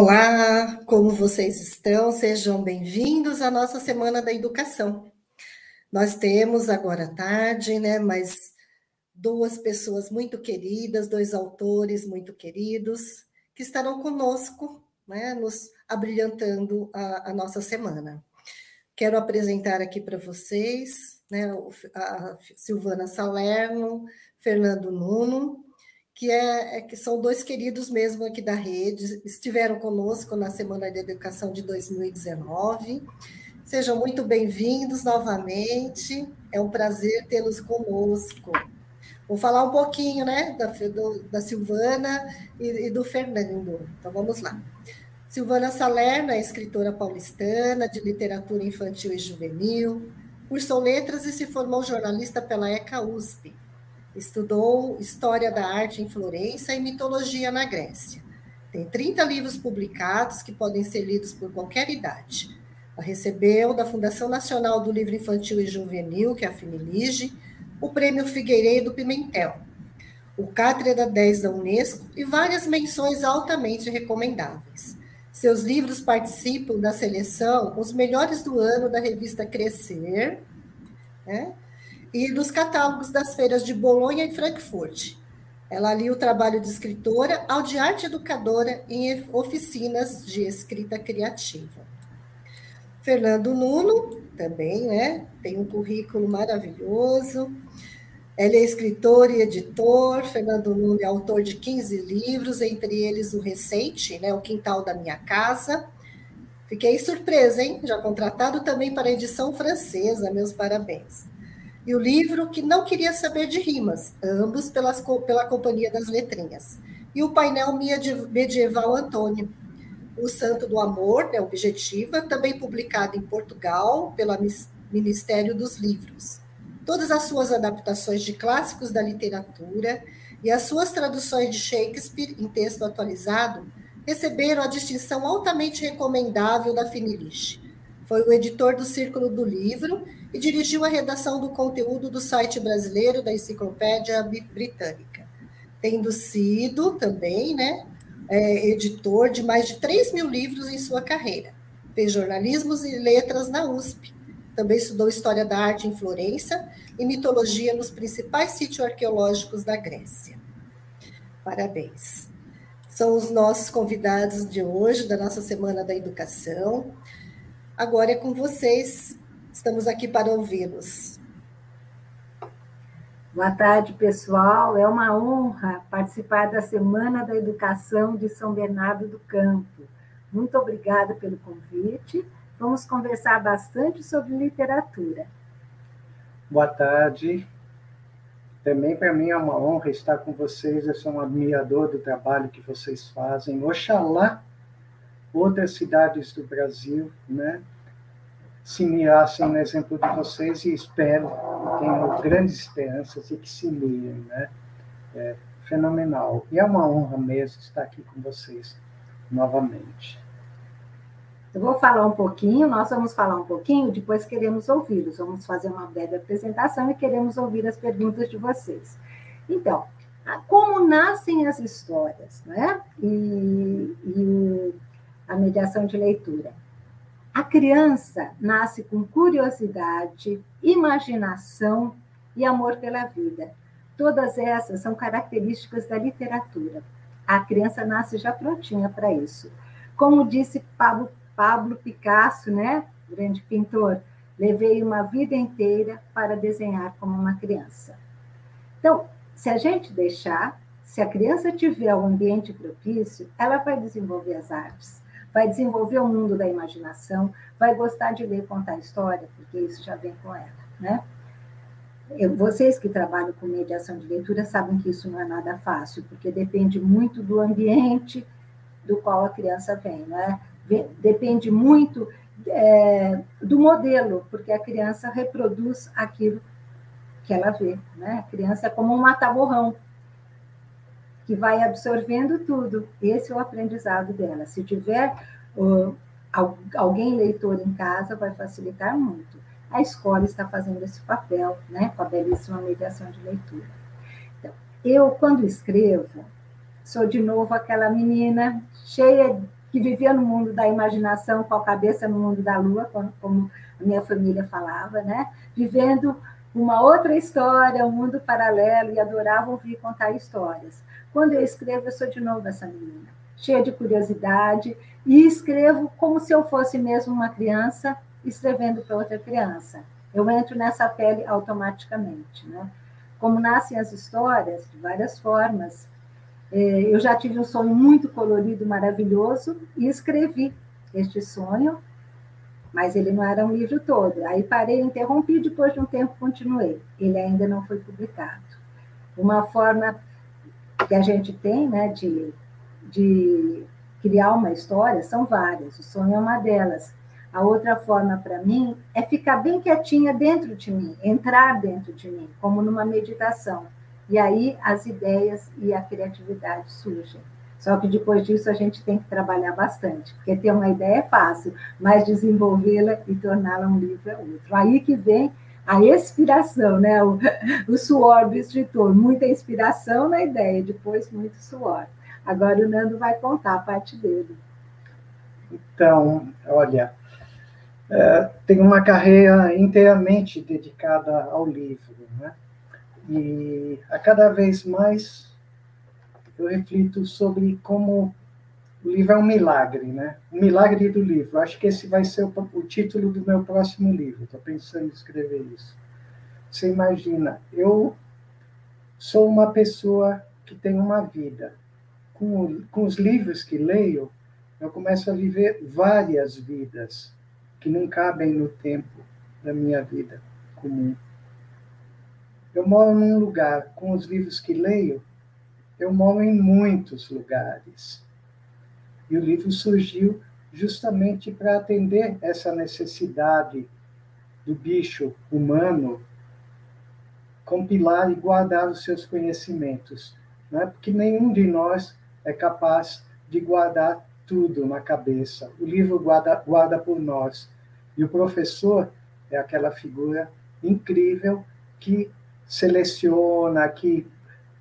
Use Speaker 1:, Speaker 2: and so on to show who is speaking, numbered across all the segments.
Speaker 1: Olá, como vocês estão? Sejam bem-vindos à nossa Semana da Educação. Nós temos agora à tarde, né, mais duas pessoas muito queridas, dois autores muito queridos, que estarão conosco, né, nos abrilhantando a, a nossa semana. Quero apresentar aqui para vocês né, a Silvana Salerno, Fernando Nuno, que, é, é, que são dois queridos mesmo aqui da rede, estiveram conosco na Semana de Educação de 2019. Sejam muito bem-vindos novamente, é um prazer tê-los conosco. Vou falar um pouquinho né, da, do, da Silvana e, e do Fernando, então vamos lá. Silvana Salerno é escritora paulistana de literatura infantil e juvenil, cursou letras e se formou jornalista pela ECA USP Estudou História da Arte em Florença e Mitologia na Grécia. Tem 30 livros publicados que podem ser lidos por qualquer idade. Ela recebeu da Fundação Nacional do Livro Infantil e Juvenil, que é a Finilige, o Prêmio Figueiredo Pimentel, o Cátedra 10 da Unesco e várias menções altamente recomendáveis. Seus livros participam da seleção Os Melhores do Ano da revista Crescer, né? E dos catálogos das feiras de Bolonha e Frankfurt. Ela lia o trabalho de escritora ao de arte educadora em oficinas de escrita criativa. Fernando Nuno, também, né? Tem um currículo maravilhoso. Ele é escritor e editor. Fernando Nuno é autor de 15 livros, entre eles o recente, né? O Quintal da Minha Casa. Fiquei surpresa, hein? Já contratado também para a edição francesa. Meus parabéns e o livro que não queria saber de rimas, ambos pelas, pela Companhia das Letrinhas, e o painel medieval Antônio, o Santo do Amor, né, Objetiva, também publicado em Portugal pelo Ministério dos Livros. Todas as suas adaptações de clássicos da literatura e as suas traduções de Shakespeare em texto atualizado receberam a distinção altamente recomendável da Finiliche. Foi o editor do Círculo do Livro e dirigiu a redação do conteúdo do site brasileiro da Enciclopédia Britânica, tendo sido também né, é, editor de mais de 3 mil livros em sua carreira. Fez jornalismo e letras na USP. Também estudou História da Arte em Florença e Mitologia nos principais sítios arqueológicos da Grécia. Parabéns. São os nossos convidados de hoje, da nossa Semana da Educação. Agora é com vocês, Estamos aqui para ouvi-los.
Speaker 2: Boa tarde, pessoal. É uma honra participar da Semana da Educação de São Bernardo do Campo. Muito obrigada pelo convite. Vamos conversar bastante sobre literatura.
Speaker 3: Boa tarde. Também para mim é uma honra estar com vocês. Eu sou um admirador do trabalho que vocês fazem. Oxalá outras cidades do Brasil, né, se mirassem no exemplo de vocês e espero, tenho grandes esperanças e que se mirem, né? É fenomenal. E é uma honra mesmo estar aqui com vocês novamente.
Speaker 2: Eu vou falar um pouquinho, nós vamos falar um pouquinho, depois queremos ouvi-los. Vamos fazer uma breve apresentação e queremos ouvir as perguntas de vocês. Então, como nascem as histórias, né? E, e a mediação de leitura. A criança nasce com curiosidade, imaginação e amor pela vida. Todas essas são características da literatura. A criança nasce já prontinha para isso. Como disse Pablo, Pablo Picasso, né, grande pintor, levei uma vida inteira para desenhar como uma criança. Então, se a gente deixar, se a criança tiver um ambiente propício, ela vai desenvolver as artes vai desenvolver o mundo da imaginação, vai gostar de ler contar história, porque isso já vem com ela, né? Eu, vocês que trabalham com mediação de leitura sabem que isso não é nada fácil, porque depende muito do ambiente do qual a criança vem, né? Depende muito é, do modelo, porque a criança reproduz aquilo que ela vê, né? A criança é como um mataborrão, que vai absorvendo tudo. Esse é o aprendizado dela. Se tiver uh, alguém leitor em casa, vai facilitar muito. A escola está fazendo esse papel, né, com a belíssima mediação de leitura. Então, eu, quando escrevo, sou de novo aquela menina cheia que vivia no mundo da imaginação, com a cabeça no mundo da lua, como a minha família falava, né? Vivendo uma outra história, um mundo paralelo, e adorava ouvir contar histórias. Quando eu escrevo, eu sou de novo essa menina, cheia de curiosidade, e escrevo como se eu fosse mesmo uma criança escrevendo para outra criança. Eu entro nessa pele automaticamente, né? Como nascem as histórias, de várias formas, é, eu já tive um sonho muito colorido, maravilhoso, e escrevi este sonho, mas ele não era um livro todo. Aí parei, interrompi, depois de um tempo continuei. Ele ainda não foi publicado. Uma forma que a gente tem né, de, de criar uma história são várias, o sonho é uma delas. A outra forma para mim é ficar bem quietinha dentro de mim, entrar dentro de mim, como numa meditação. E aí as ideias e a criatividade surgem. Só que depois disso a gente tem que trabalhar bastante, porque ter uma ideia é fácil, mas desenvolvê-la e torná-la um livro é outro. Aí que vem a inspiração, né? o, o suor do escritor, muita inspiração na ideia, depois muito suor. Agora o Nando vai contar a parte dele.
Speaker 3: Então, olha, é, tem uma carreira inteiramente dedicada ao livro, né? E a cada vez mais eu reflito sobre como o livro é um milagre, né? O milagre do livro. Acho que esse vai ser o, o título do meu próximo livro. Estou pensando em escrever isso. Você imagina, eu sou uma pessoa que tem uma vida. Com, com os livros que leio, eu começo a viver várias vidas que não cabem no tempo da minha vida comum. Eu moro num lugar, com os livros que leio, eu moro em muitos lugares. E o livro surgiu justamente para atender essa necessidade do bicho humano compilar e guardar os seus conhecimentos, né? porque nenhum de nós é capaz de guardar tudo na cabeça. O livro guarda, guarda por nós. E o professor é aquela figura incrível que seleciona, que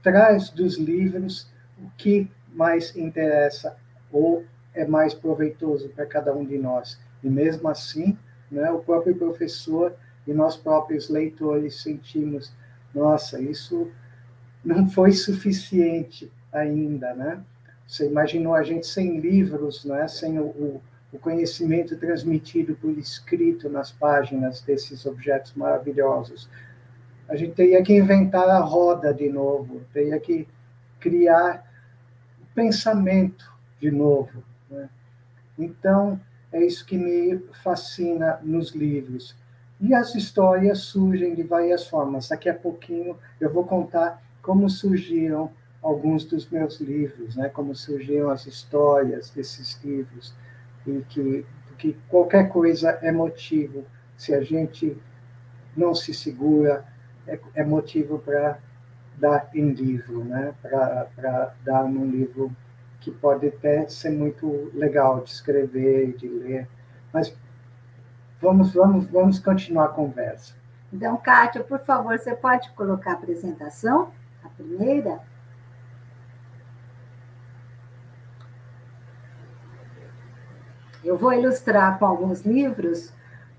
Speaker 3: traz dos livros o que mais interessa ou é mais proveitoso para cada um de nós. E mesmo assim, né, o próprio professor e nós próprios leitores sentimos, nossa, isso não foi suficiente ainda, né? Você imaginou a gente sem livros, né? sem o, o conhecimento transmitido por escrito nas páginas desses objetos maravilhosos. A gente teria que inventar a roda de novo, teria que criar o pensamento de novo. Né? Então, é isso que me fascina nos livros. E as histórias surgem de várias formas. Daqui a pouquinho eu vou contar como surgiram alguns dos meus livros, né? como surgiram as histórias desses livros, e que, que qualquer coisa é motivo, se a gente não se segura, é, é motivo para dar em livro, né? para dar num livro que pode até ser muito legal de escrever e de ler, mas vamos, vamos, vamos continuar a conversa.
Speaker 2: Então, Kátia, por favor, você pode colocar a apresentação, a primeira? Eu vou ilustrar com alguns livros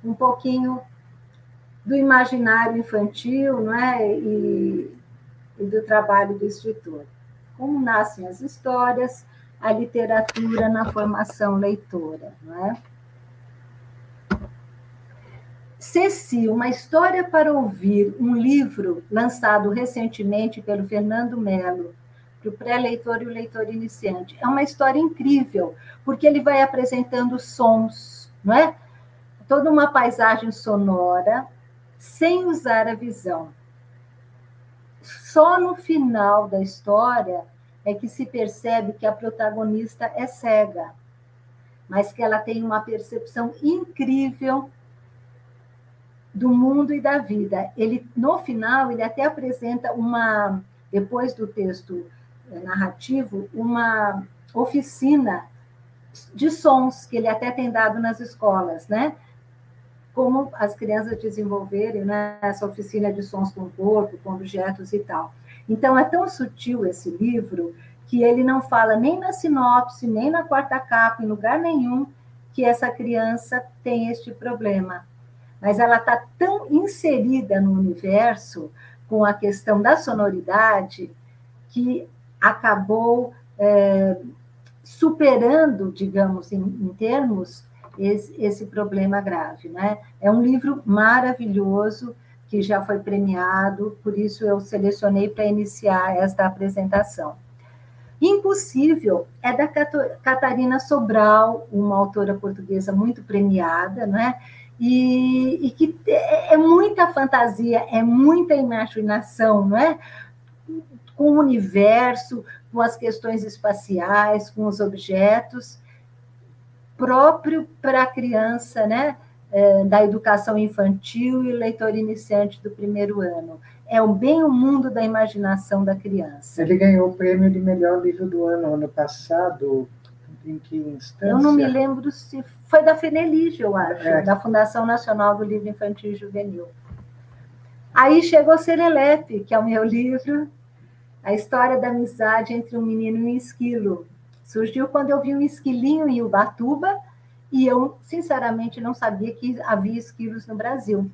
Speaker 2: um pouquinho do imaginário infantil não é? e, e do trabalho do escritor. Como nascem as histórias, a literatura na formação leitora. Não é? Ceci, uma história para ouvir, um livro lançado recentemente pelo Fernando Melo, para o pré-leitor e o leitor iniciante. É uma história incrível, porque ele vai apresentando sons, não é? Toda uma paisagem sonora, sem usar a visão. Só no final da história é que se percebe que a protagonista é cega, mas que ela tem uma percepção incrível do mundo e da vida. Ele no final ele até apresenta uma depois do texto eh, narrativo uma oficina de sons que ele até tem dado nas escolas, né? Como as crianças desenvolverem né, essa oficina de sons com o corpo, com objetos e tal. Então, é tão sutil esse livro que ele não fala nem na sinopse, nem na quarta capa, em lugar nenhum, que essa criança tem este problema. Mas ela está tão inserida no universo com a questão da sonoridade que acabou é, superando, digamos, em, em termos, esse, esse, problema grave. Né? É um livro maravilhoso que já foi premiado, por isso eu selecionei para iniciar esta apresentação. Impossível é da Catarina Sobral, uma autora portuguesa muito premiada, né? E, e, que é muita fantasia, é muita imaginação, não é? Com o universo, com as questões espaciais, com os objetos, próprio para a criança, né? É, da educação infantil e leitor iniciante do primeiro ano é o bem o mundo da imaginação da criança.
Speaker 3: Ele ganhou o prêmio de melhor livro do ano ano passado. Em que instância?
Speaker 2: Eu não me lembro se foi da Fenelige, eu acho, é. da Fundação Nacional do Livro Infantil e Juvenil. Aí chegou Serelepe, que é o meu livro, a história da amizade entre um menino e um esquilo. Surgiu quando eu vi um esquilinho em Ubatuba e eu, sinceramente, não sabia que havia esquilos no Brasil.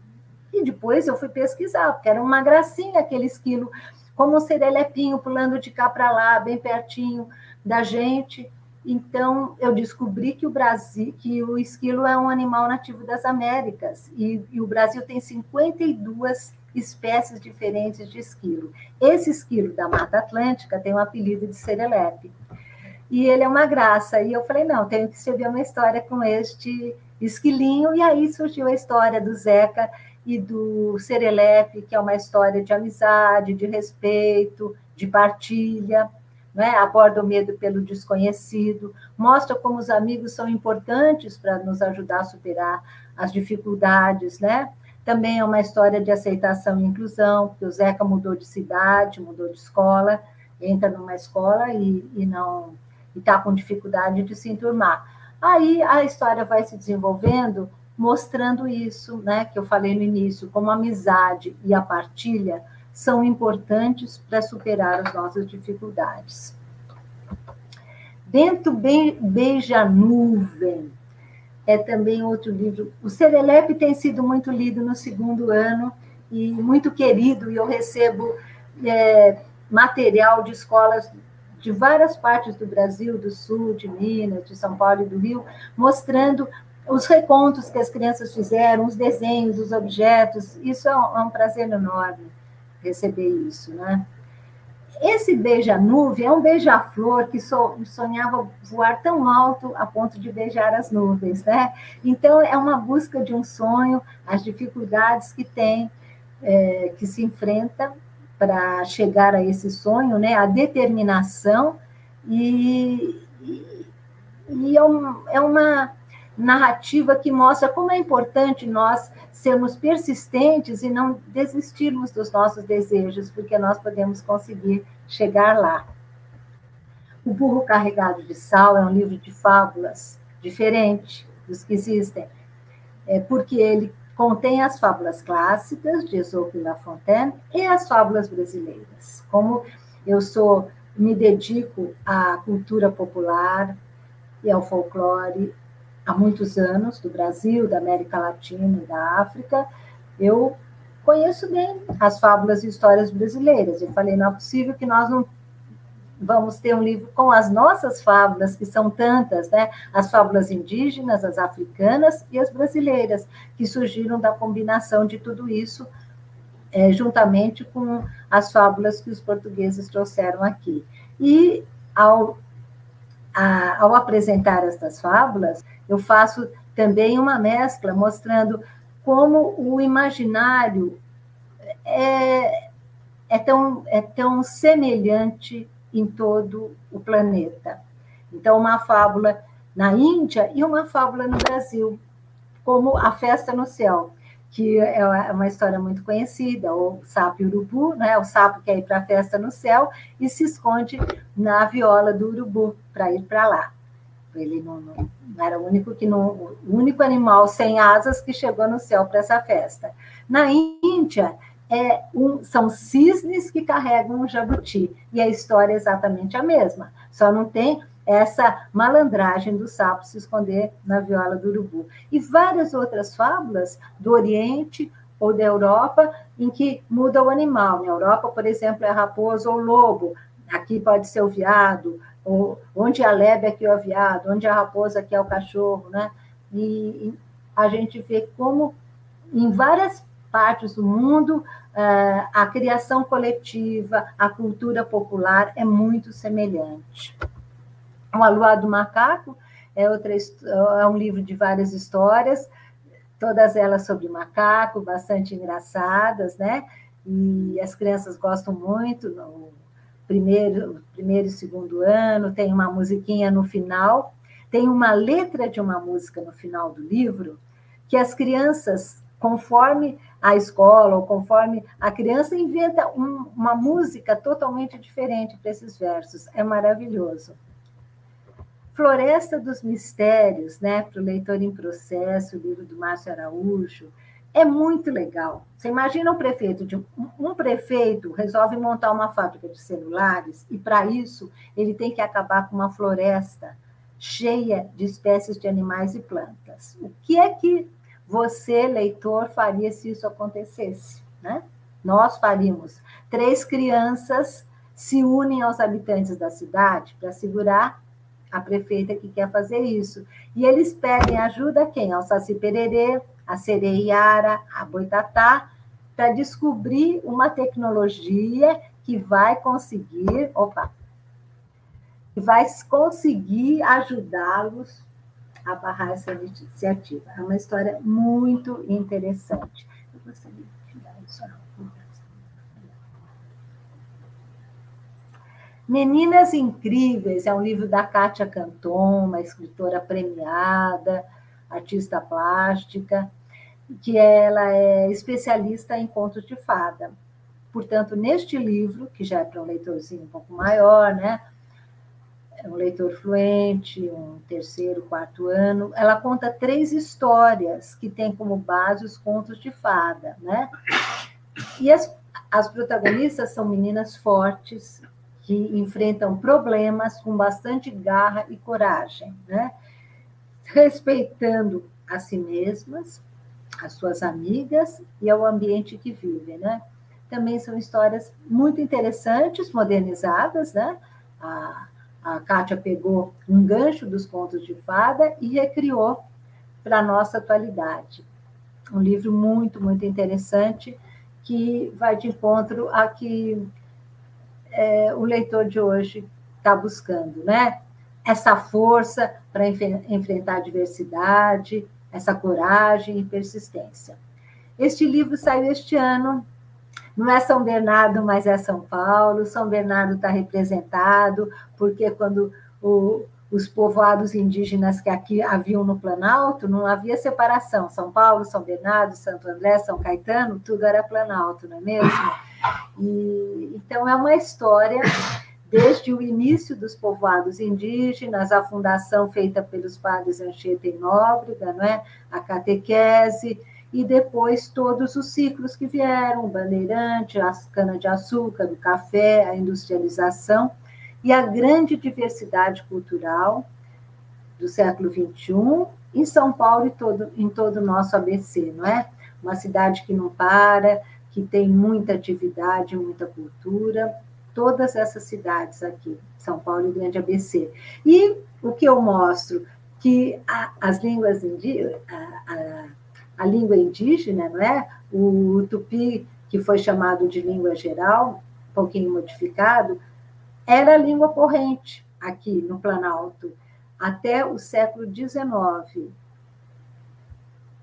Speaker 2: E depois eu fui pesquisar, porque era uma gracinha aquele esquilo, como um serelepinho pulando de cá para lá, bem pertinho da gente. Então, eu descobri que o Brasil, que o esquilo é um animal nativo das Américas, e, e o Brasil tem 52 espécies diferentes de esquilo. Esse esquilo da Mata Atlântica tem o um apelido de serelepe. E ele é uma graça. E eu falei, não, tenho que escrever uma história com este esquilinho. E aí surgiu a história do Zeca e do Serelepe, que é uma história de amizade, de respeito, de partilha, né? aborda o medo pelo desconhecido, mostra como os amigos são importantes para nos ajudar a superar as dificuldades, né? Também é uma história de aceitação e inclusão, porque o Zeca mudou de cidade, mudou de escola, entra numa escola e, e não está com dificuldade de se enturmar. Aí a história vai se desenvolvendo mostrando isso, né, que eu falei no início, como a amizade e a partilha são importantes para superar as nossas dificuldades. Dentro Beija Nuvem é também outro livro. O Serelepe tem sido muito lido no segundo ano e muito querido, e eu recebo é, material de escolas de várias partes do Brasil, do Sul, de Minas, de São Paulo e do Rio, mostrando os recontos que as crianças fizeram, os desenhos, os objetos, isso é um, é um prazer enorme receber isso, né? Esse beija-nuvem é um beija-flor que so, sonhava voar tão alto a ponto de beijar as nuvens, né? Então, é uma busca de um sonho, as dificuldades que tem, é, que se enfrenta para chegar a esse sonho, né? A determinação e, e, e é, um, é uma narrativa que mostra como é importante nós sermos persistentes e não desistirmos dos nossos desejos, porque nós podemos conseguir chegar lá. O Burro Carregado de Sal é um livro de fábulas diferente dos que existem, é porque ele contém as fábulas clássicas de Esopo e La Fontaine e as fábulas brasileiras. Como eu sou me dedico à cultura popular e ao folclore há muitos anos, do Brasil, da América Latina e da África, eu conheço bem as fábulas e histórias brasileiras. Eu falei, não é possível que nós não vamos ter um livro com as nossas fábulas, que são tantas, né? As fábulas indígenas, as africanas e as brasileiras, que surgiram da combinação de tudo isso, é, juntamente com as fábulas que os portugueses trouxeram aqui. E ao, a, ao apresentar estas fábulas, eu faço também uma mescla mostrando como o imaginário é, é, tão, é tão semelhante em todo o planeta. Então, uma fábula na Índia e uma fábula no Brasil, como A Festa no Céu, que é uma história muito conhecida, o sapo e o urubu, né? o sapo quer ir para a festa no céu e se esconde na viola do urubu para ir para lá. Ele não, não, era o único que não, o único animal sem asas que chegou no céu para essa festa. Na Índia é um, são cisnes que carregam um jabuti. E a história é exatamente a mesma. Só não tem essa malandragem do sapo se esconder na viola do urubu. E várias outras fábulas do Oriente ou da Europa em que muda o animal. Na Europa, por exemplo, é raposa ou lobo. Aqui pode ser o viado, ou onde a lebre aqui é o viado, onde a raposa aqui é o cachorro, né? E a gente vê como em várias partes do mundo a criação coletiva, a cultura popular é muito semelhante. O Aluá do Macaco é, outra, é um livro de várias histórias, todas elas sobre macaco, bastante engraçadas, né? E as crianças gostam muito, no primeiro, primeiro e segundo ano, tem uma musiquinha no final, tem uma letra de uma música no final do livro, que as crianças, conforme a escola, ou conforme a criança inventa um, uma música totalmente diferente para esses versos. É maravilhoso. Floresta dos Mistérios, né, para o leitor em processo, o livro do Márcio Araújo, é muito legal. Você imagina um prefeito de um, prefeito resolve montar uma fábrica de celulares e para isso ele tem que acabar com uma floresta cheia de espécies de animais e plantas. O que é que você, leitor, faria se isso acontecesse, né? Nós faríamos. Três crianças se unem aos habitantes da cidade para segurar a prefeita que quer fazer isso. E eles pedem ajuda a quem? Ao Saci Pererê, a Sereiara, a Boitatá, para descobrir uma tecnologia que vai conseguir, opa, que vai conseguir ajudá-los a barrar essa iniciativa. É uma história muito interessante. Eu gostaria de tirar isso Meninas Incríveis é um livro da Kátia Canton, uma escritora premiada, artista plástica, que ela é especialista em contos de fada. Portanto, neste livro, que já é para um leitorzinho um pouco maior, né? Um leitor fluente, um terceiro, quarto ano, ela conta três histórias que têm como base os contos de fada, né? E as, as protagonistas são meninas fortes, que enfrentam problemas com bastante garra e coragem, né? respeitando a si mesmas, as suas amigas e ao ambiente que vivem. Né? Também são histórias muito interessantes, modernizadas. Né? A, a Kátia pegou um gancho dos contos de fada e recriou para a nossa atualidade. Um livro muito, muito interessante que vai de encontro a que é, o leitor de hoje está buscando, né? Essa força para enfrentar a diversidade, essa coragem e persistência. Este livro saiu este ano. Não é São Bernardo, mas é São Paulo. São Bernardo está representado, porque quando o, os povoados indígenas que aqui haviam no Planalto, não havia separação. São Paulo, São Bernardo, Santo André, São Caetano, tudo era Planalto, não é mesmo? E, então, é uma história desde o início dos povoados indígenas, a fundação feita pelos padres Anchieta e Nóbrega, não é? a catequese, e depois todos os ciclos que vieram, o bandeirante, a cana-de-açúcar, o café, a industrialização, e a grande diversidade cultural do século XXI em São Paulo e todo, em todo o nosso ABC, não é? Uma cidade que não para, que tem muita atividade, muita cultura, todas essas cidades aqui, São Paulo e Grande ABC. E o que eu mostro que a, as línguas indígenas, a, língua indígena, não é? O tupi, que foi chamado de língua geral, um pouquinho modificado, era a língua corrente aqui no Planalto até o século XIX.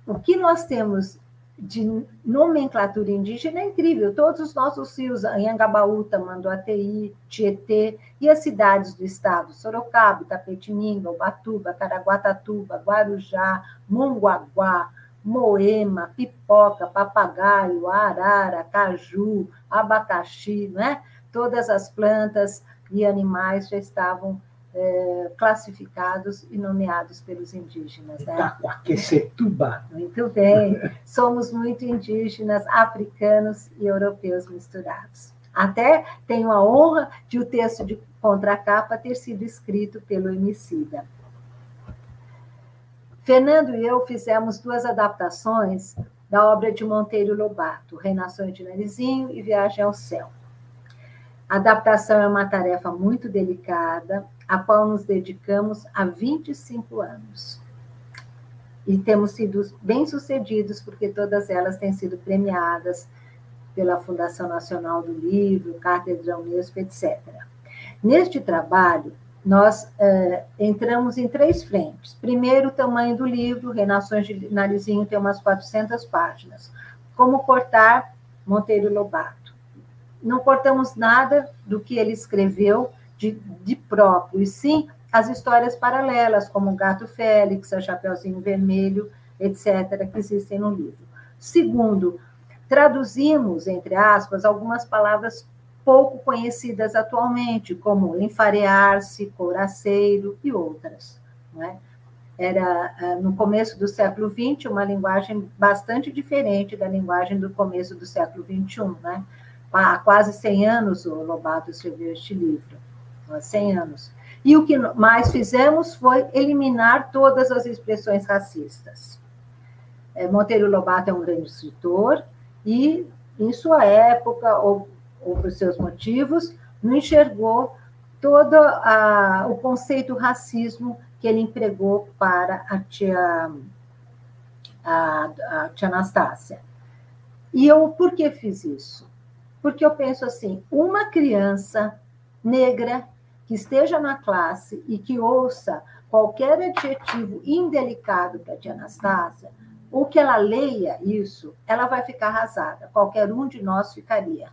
Speaker 2: O que nós temos de nomenclatura indígena é incrível. Todos os nossos rios, Anhangabaú, Tamanduateí, Tietê, e as cidades do estado, Sorocaba, Itapetininga, Ubatuba, Caraguatatuba, Guarujá, Monguaguá, Moema, Pipoca, Papagaio, Arara, Caju, Abacaxi, né? todas as plantas e animais já estavam é, classificados e nomeados pelos indígenas. Né?
Speaker 3: Itacoaquecetuba.
Speaker 2: Muito bem. Somos muito indígenas, africanos e europeus misturados. Até tenho a honra de o texto de contracapa ter sido escrito pelo Emicida. Fernando e eu fizemos duas adaptações da obra de Monteiro Lobato, Reinações de Narizinho e Viagem ao Céu. A adaptação é uma tarefa muito delicada, a qual nos dedicamos há 25 anos. E temos sido bem-sucedidos, porque todas elas têm sido premiadas pela Fundação Nacional do Livro, Cátedra Unesco, etc. Neste trabalho, nós é, entramos em três frentes. Primeiro, o tamanho do livro, Renações de Narizinho tem umas 400 páginas. Como cortar Monteiro Lobato. Não cortamos nada do que ele escreveu de, de próprio, e sim as histórias paralelas, como o Gato Félix, a Chapeuzinho Vermelho, etc., que existem no livro. Segundo, traduzimos, entre aspas, algumas palavras pouco conhecidas atualmente, como enfarear-se, couraceiro e outras. Né? Era, ah, no começo do século XX, uma linguagem bastante diferente da linguagem do começo do século XXI. Né? Há quase 100 anos o Lobato escreveu este livro, há 100 anos. E o que mais fizemos foi eliminar todas as expressões racistas. É, Monteiro Lobato é um grande escritor e, em sua época, ou por seus motivos, não enxergou todo a, o conceito racismo que ele empregou para a tia, a, a tia Anastácia. E eu, por que fiz isso? Porque eu penso assim, uma criança negra que esteja na classe e que ouça qualquer adjetivo indelicado para a tia Anastácia, ou que ela leia isso, ela vai ficar arrasada. Qualquer um de nós ficaria.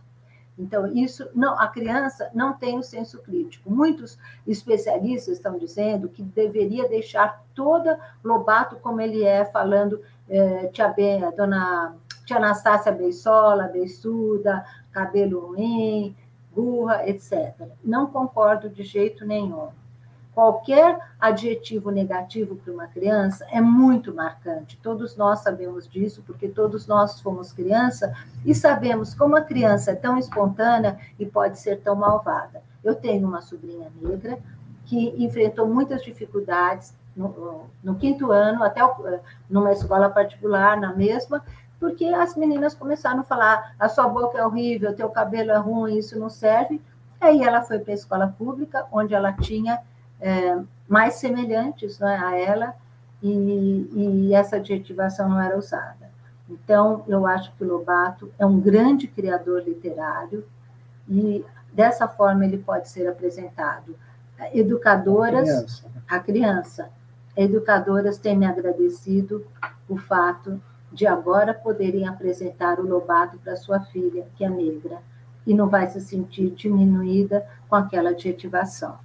Speaker 2: Então, isso não, a criança não tem o senso crítico. Muitos especialistas estão dizendo que deveria deixar toda Lobato como ele é, falando é, tia, ben, dona tia Anastácia Beisola, Beissuda, cabelo ruim, burra, etc. Não concordo de jeito nenhum. Qualquer adjetivo negativo para uma criança é muito marcante. Todos nós sabemos disso, porque todos nós fomos criança e sabemos como a criança é tão espontânea e pode ser tão malvada. Eu tenho uma sobrinha negra que enfrentou muitas dificuldades no, no quinto ano, até numa escola particular, na mesma, porque as meninas começaram a falar: a sua boca é horrível, teu cabelo é ruim, isso não serve. Aí ela foi para a escola pública, onde ela tinha é, mais semelhantes né, a ela, e, e essa adjetivação não era usada. Então, eu acho que o Lobato é um grande criador literário, e dessa forma ele pode ser apresentado. Educadoras, a criança, né? a criança educadoras têm me agradecido o fato de agora poderem apresentar o Lobato para sua filha, que é negra, e não vai se sentir diminuída com aquela adjetivação.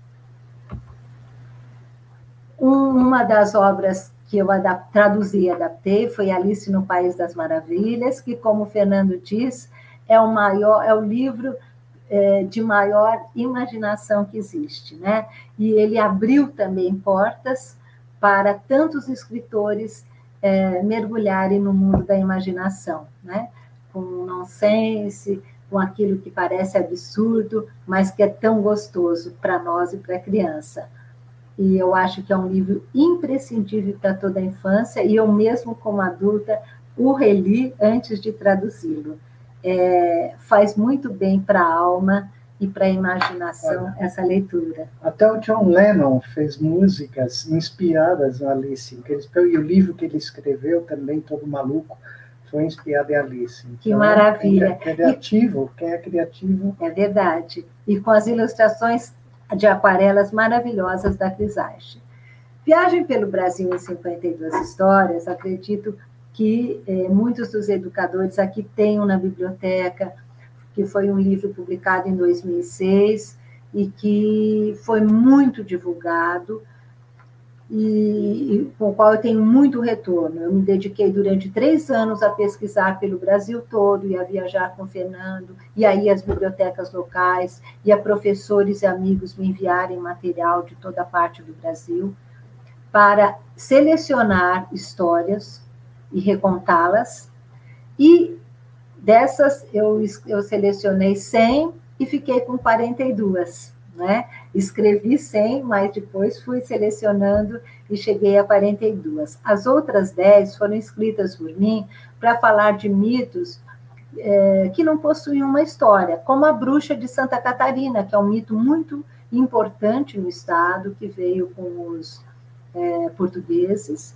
Speaker 2: Uma das obras que eu traduzi e adaptei foi Alice no País das Maravilhas, que, como o Fernando diz, é o maior, é o livro é, de maior imaginação que existe, né? E ele abriu também portas para tantos escritores é, mergulharem no mundo da imaginação, né? Com nonsense, com aquilo que parece absurdo, mas que é tão gostoso para nós e para a criança e eu acho que é um livro imprescindível para toda a infância, e eu mesmo, como adulta, o reli antes de traduzi-lo. É, faz muito bem para a alma e para a imaginação Olha, essa leitura.
Speaker 3: Até o John Lennon fez músicas inspiradas no Alice, e o livro que ele escreveu também, todo maluco, foi inspirado em Alice. Então,
Speaker 2: que maravilha.
Speaker 3: Quem é criativo, quem é criativo.
Speaker 2: É verdade. E com as ilustrações de aquarelas maravilhosas da Crisage. Viagem pelo Brasil em 52 histórias, acredito que eh, muitos dos educadores aqui tenham na biblioteca, que foi um livro publicado em 2006 e que foi muito divulgado. E, com o qual eu tenho muito retorno. Eu me dediquei durante três anos a pesquisar pelo Brasil todo e a viajar com o Fernando, e aí as bibliotecas locais, e a professores e amigos me enviarem material de toda parte do Brasil, para selecionar histórias e recontá-las, e dessas eu, eu selecionei 100 e fiquei com 42 né? Escrevi 100, mas depois fui selecionando e cheguei a 42. As outras 10 foram escritas por mim para falar de mitos é, que não possuíam uma história, como a bruxa de Santa Catarina, que é um mito muito importante no estado, que veio com os é, portugueses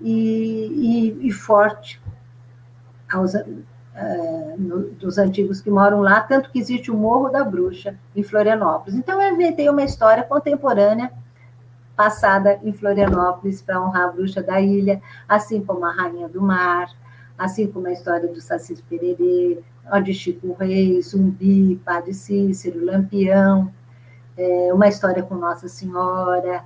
Speaker 2: e, e, e forte aos, é, no, dos antigos que moram lá, tanto que existe o Morro da Bruxa, em Florianópolis. Então, eu inventei uma história contemporânea, passada em Florianópolis, para honrar a bruxa da ilha, assim como a Rainha do Mar, assim como a história do Saci Pererê, de Chico Reis, Zumbi, Padre Cícero, Lampião, é, uma história com Nossa Senhora,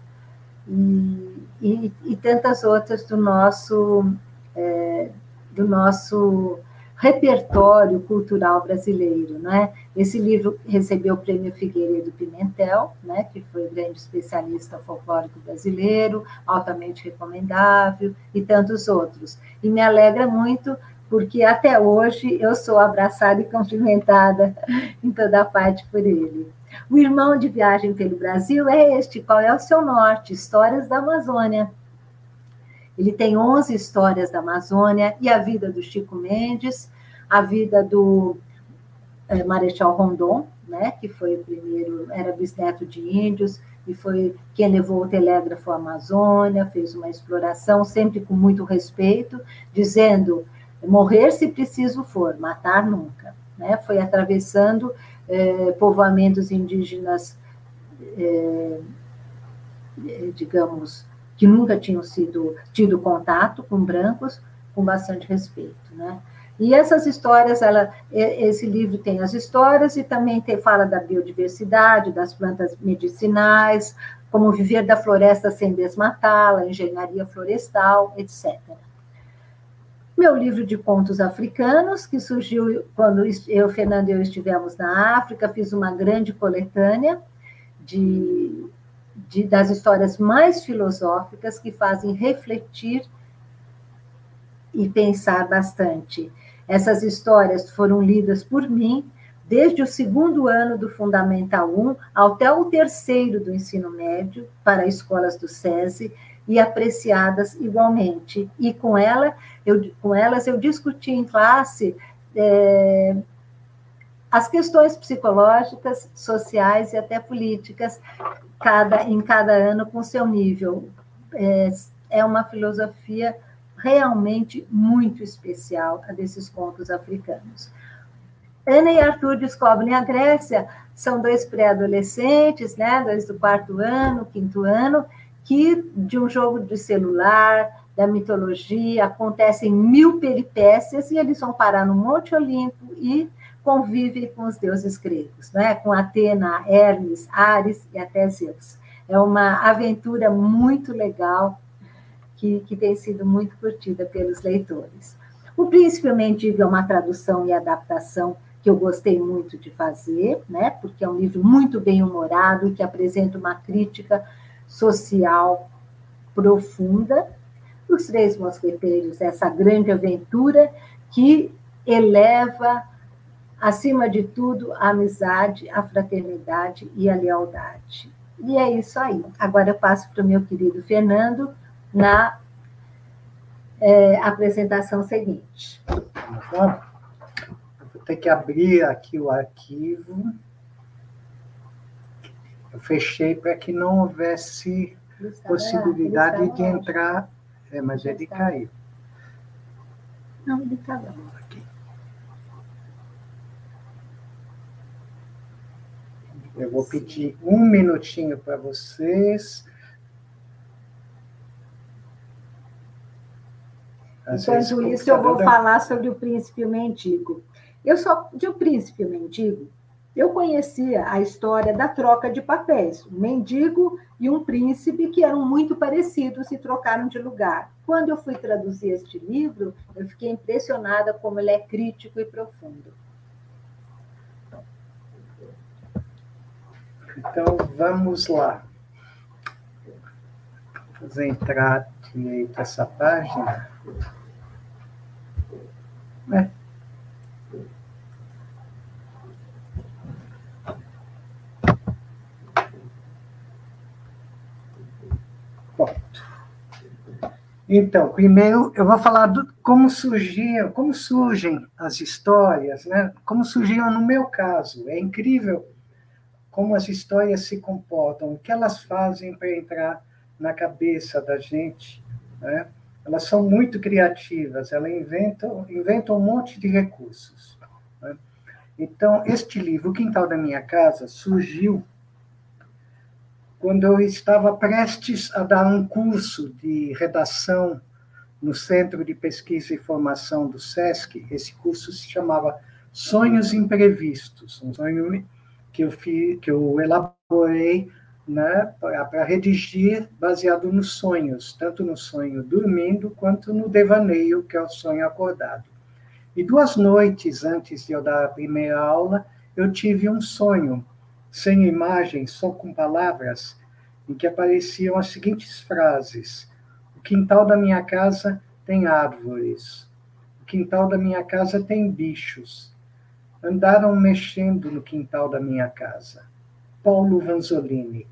Speaker 2: e, e, e tantas outras do nosso, é, do nosso repertório cultural brasileiro, né? Esse livro recebeu o Prêmio Figueiredo Pimentel, né, que foi grande especialista folclórico brasileiro, altamente recomendável, e tantos outros. E me alegra muito porque até hoje eu sou abraçada e cumprimentada em toda parte por ele. O irmão de viagem pelo Brasil é este, qual é o seu norte? Histórias da Amazônia. Ele tem 11 histórias da Amazônia e a vida do Chico Mendes, a vida do é, Marechal Rondon, né, que foi o primeiro, era bisneto de índios, e foi quem levou o telégrafo à Amazônia, fez uma exploração, sempre com muito respeito, dizendo: morrer se preciso for, matar nunca. Né? Foi atravessando é, povoamentos indígenas, é, digamos, que nunca tinham sido tido contato com brancos, com bastante respeito, né? E essas histórias, ela, esse livro tem as histórias e também tem, fala da biodiversidade, das plantas medicinais, como viver da floresta sem desmatá-la, engenharia florestal, etc. Meu livro de contos africanos, que surgiu quando eu, Fernando e eu estivemos na África, fiz uma grande coletânea de de, das histórias mais filosóficas que fazem refletir e pensar bastante. Essas histórias foram lidas por mim desde o segundo ano do Fundamental 1 até o terceiro do ensino médio para escolas do SESI e apreciadas igualmente. E com, ela, eu, com elas eu discuti em classe é, as questões psicológicas, sociais e até políticas cada, em cada ano com seu nível. É, é uma filosofia realmente muito especial a desses contos africanos. Ana e Arthur descobrem a Grécia, são dois pré-adolescentes, né, dois do quarto ano, quinto ano, que de um jogo de celular, da mitologia, acontecem mil peripécias e eles vão parar no Monte Olimpo e convive com os deuses gregos, né? com Atena, Hermes, Ares e até Zeus. É uma aventura muito legal que, que tem sido muito curtida pelos leitores. O Príncipe Mendigo é uma tradução e adaptação que eu gostei muito de fazer, né? porque é um livro muito bem humorado que apresenta uma crítica social profunda. Os Três Mosqueteiros, essa grande aventura que eleva acima de tudo, a amizade, a fraternidade e a lealdade. E é isso aí. Agora eu passo para o meu querido Fernando na é, apresentação seguinte.
Speaker 3: Vou ter que abrir aqui o arquivo. Eu fechei para que não houvesse possibilidade de entrar. É, mas ele caiu.
Speaker 2: Não, ele está bom.
Speaker 3: Eu vou pedir um minutinho para vocês.
Speaker 2: Às Enquanto isso, eu vou falar sobre o príncipe mendigo. Eu só de o príncipe mendigo, eu conhecia a história da troca de papéis. Um mendigo e um príncipe que eram muito parecidos e trocaram de lugar. Quando eu fui traduzir este livro, eu fiquei impressionada como ele é crítico e profundo.
Speaker 3: Então, vamos lá. Vamos entrar direito essa página. É. Então, primeiro eu vou falar do, como surgiam, como surgem as histórias, né? Como surgiram no meu caso. É incrível como as histórias se comportam, o que elas fazem para entrar na cabeça da gente, né? Elas são muito criativas, elas inventam, inventam um monte de recursos. Né? Então, este livro, O Quintal da Minha Casa, surgiu quando eu estava prestes a dar um curso de redação no Centro de Pesquisa e Formação do SESC, esse curso se chamava Sonhos Imprevistos, um sonho que eu, fiz, que eu elaborei né, para redigir baseado nos sonhos, tanto no sonho dormindo quanto no devaneio, que é o sonho acordado. E duas noites antes de eu dar a primeira aula, eu tive um sonho sem imagens, só com palavras, em que apareciam as seguintes frases: O quintal da minha casa tem árvores, o quintal da minha casa tem bichos. Andaram mexendo no quintal da minha casa. Paulo Vanzolini.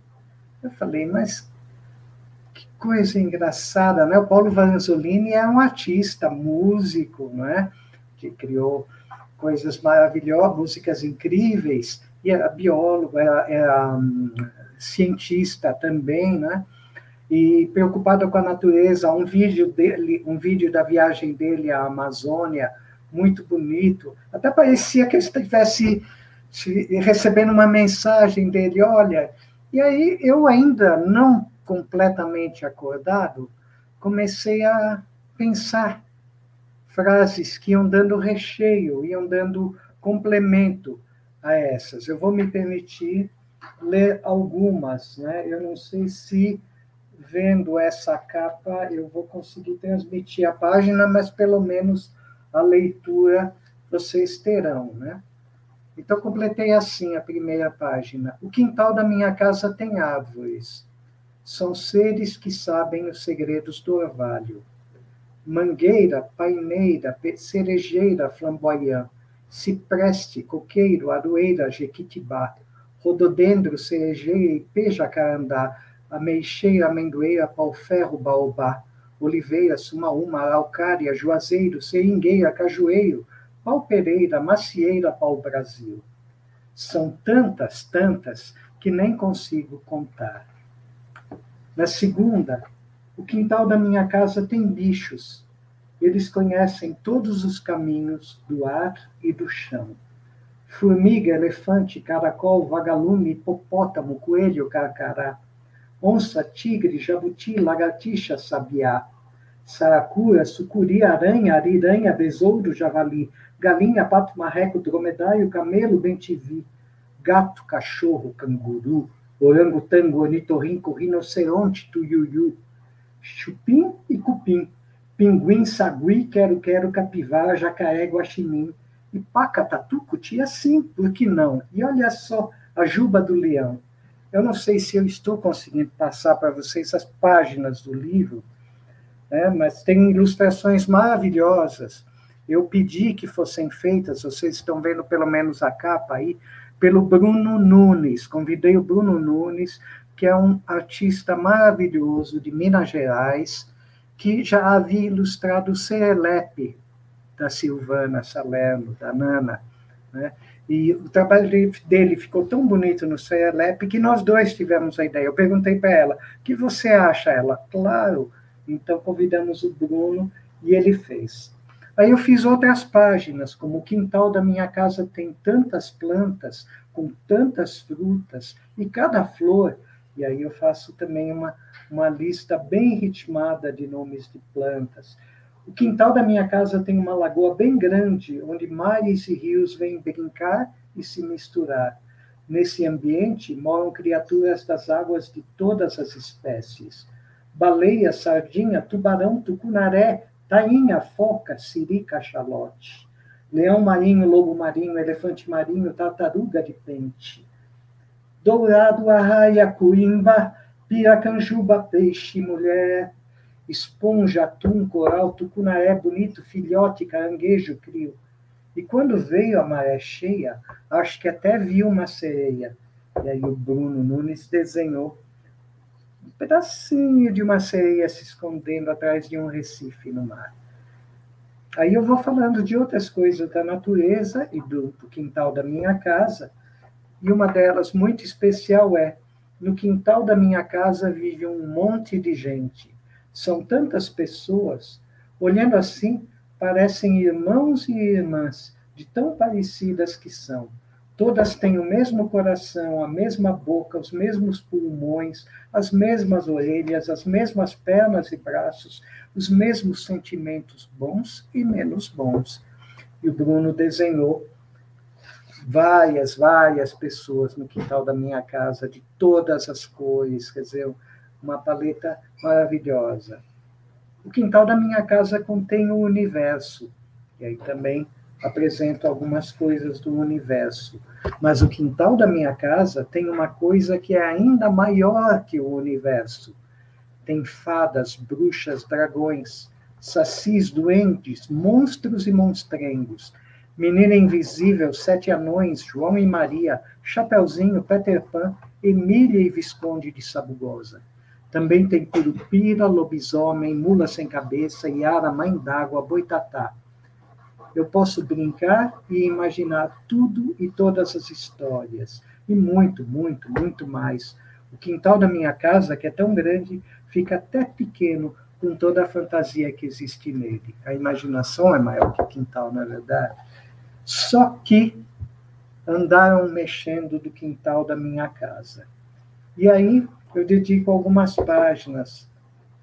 Speaker 3: Eu falei, mas que coisa engraçada, né? O Paulo Vanzolini é um artista, músico, não é? Que criou coisas maravilhosas, músicas incríveis e era biólogo, era, era um, cientista também, né? E preocupado com a natureza, um vídeo dele, um vídeo da viagem dele à Amazônia, muito bonito. Até parecia que ele estivesse recebendo uma mensagem dele, olha. E aí eu ainda não completamente acordado, comecei a pensar frases que iam dando recheio, iam dando complemento a essas. Eu vou me permitir ler algumas, né? Eu não sei se vendo essa capa eu vou conseguir transmitir a página, mas pelo menos a leitura vocês terão, né? Então completei assim a primeira página. O quintal da minha casa tem árvores. São seres que sabem os segredos do orvalho. Mangueira, paineira, cerejeira flamboyant, cipreste, coqueiro, aroeira, jequitibá, rododendro, cerejeira, ipê, jacarandá, ameixeira, amendoeira, pau-ferro, baobá, oliveira, sumaúma, araucária, juazeiro, seringueira, cajueiro, pau-pereira, macieira, pau-brasil. São tantas, tantas, que nem consigo contar. Na segunda, o quintal da minha casa tem bichos, eles conhecem todos os caminhos do ar e do chão. Formiga, elefante, caracol, vagalume, hipopótamo, coelho, carcará, onça, tigre, jabuti, lagartixa, sabiá, saracura, sucuri, aranha, ariranha, besouro, javali, galinha, pato, marreco, dromedário, camelo, bentivi, gato, cachorro, canguru, orangotango, ornitorrinco, rinoceronte, tuiuiu, chupim e cupim, pinguim, sagui, quero-quero, capivara, jacaré, guaxinim, e pacatatu, cutia sim, por que não? E olha só a juba do leão. Eu não sei se eu estou conseguindo passar para vocês as páginas do livro, né, mas tem ilustrações maravilhosas. Eu pedi que fossem feitas, vocês estão vendo pelo menos a capa aí, pelo Bruno Nunes. Convidei o Bruno Nunes, que é um artista maravilhoso de Minas Gerais, que já havia ilustrado o Serelepe, da Silvana Salerno, da Nana, né? E o trabalho dele ficou tão bonito no Serelepe que nós dois tivemos a ideia. Eu perguntei para ela, o que você acha? Ela, claro. Então convidamos o Bruno e ele fez. Aí eu fiz outras páginas, como o quintal da minha casa tem tantas plantas, com tantas frutas, e cada flor, e aí eu faço também uma uma lista bem ritmada de nomes de plantas. O quintal da minha casa tem uma lagoa bem grande, onde mares e rios vêm brincar e se misturar. Nesse ambiente moram criaturas das águas de todas as espécies: baleia, sardinha, tubarão, tucunaré, tainha, foca, siri, cachalote, leão marinho, lobo marinho, elefante marinho, tartaruga de pente, dourado, arraia, cuimba, piracanjuba, peixe, mulher, esponja, atum, coral, tucunaré bonito, filhote, caranguejo, crio. E quando veio a maré cheia, acho que até viu uma sereia. E aí o Bruno Nunes desenhou um pedacinho de uma sereia se escondendo atrás de um recife no mar. Aí eu vou falando de outras coisas da natureza e do, do quintal da minha casa, e uma delas muito especial é: no quintal da minha casa vive um monte de gente. São tantas pessoas, olhando assim, parecem irmãos e irmãs, de tão parecidas que são. Todas têm o mesmo coração, a mesma boca, os mesmos pulmões, as mesmas orelhas, as mesmas pernas e braços, os mesmos sentimentos bons e menos bons. E o Bruno desenhou várias, várias pessoas no quintal da minha casa, de todas as cores, quer dizer, uma paleta maravilhosa. O quintal da minha casa contém o universo, e aí também apresento algumas coisas do universo. Mas o quintal da minha casa tem uma coisa que é ainda maior que o universo. Tem fadas, bruxas, dragões, sacis, duendes, monstros e monstrengos, menina invisível, sete anões, João e Maria, Chapeuzinho, Peter Pan, Emília e Visconde de Sabugosa. Também tem Curupira, lobisomem, mula sem cabeça, Yara, mãe d'água, boitatá eu posso brincar e imaginar tudo e todas as histórias. E muito, muito, muito mais. O quintal da minha casa, que é tão grande, fica até pequeno com toda a fantasia que existe nele. A imaginação é maior que o quintal, na é verdade. Só que andaram mexendo do quintal da minha casa. E aí eu dedico algumas páginas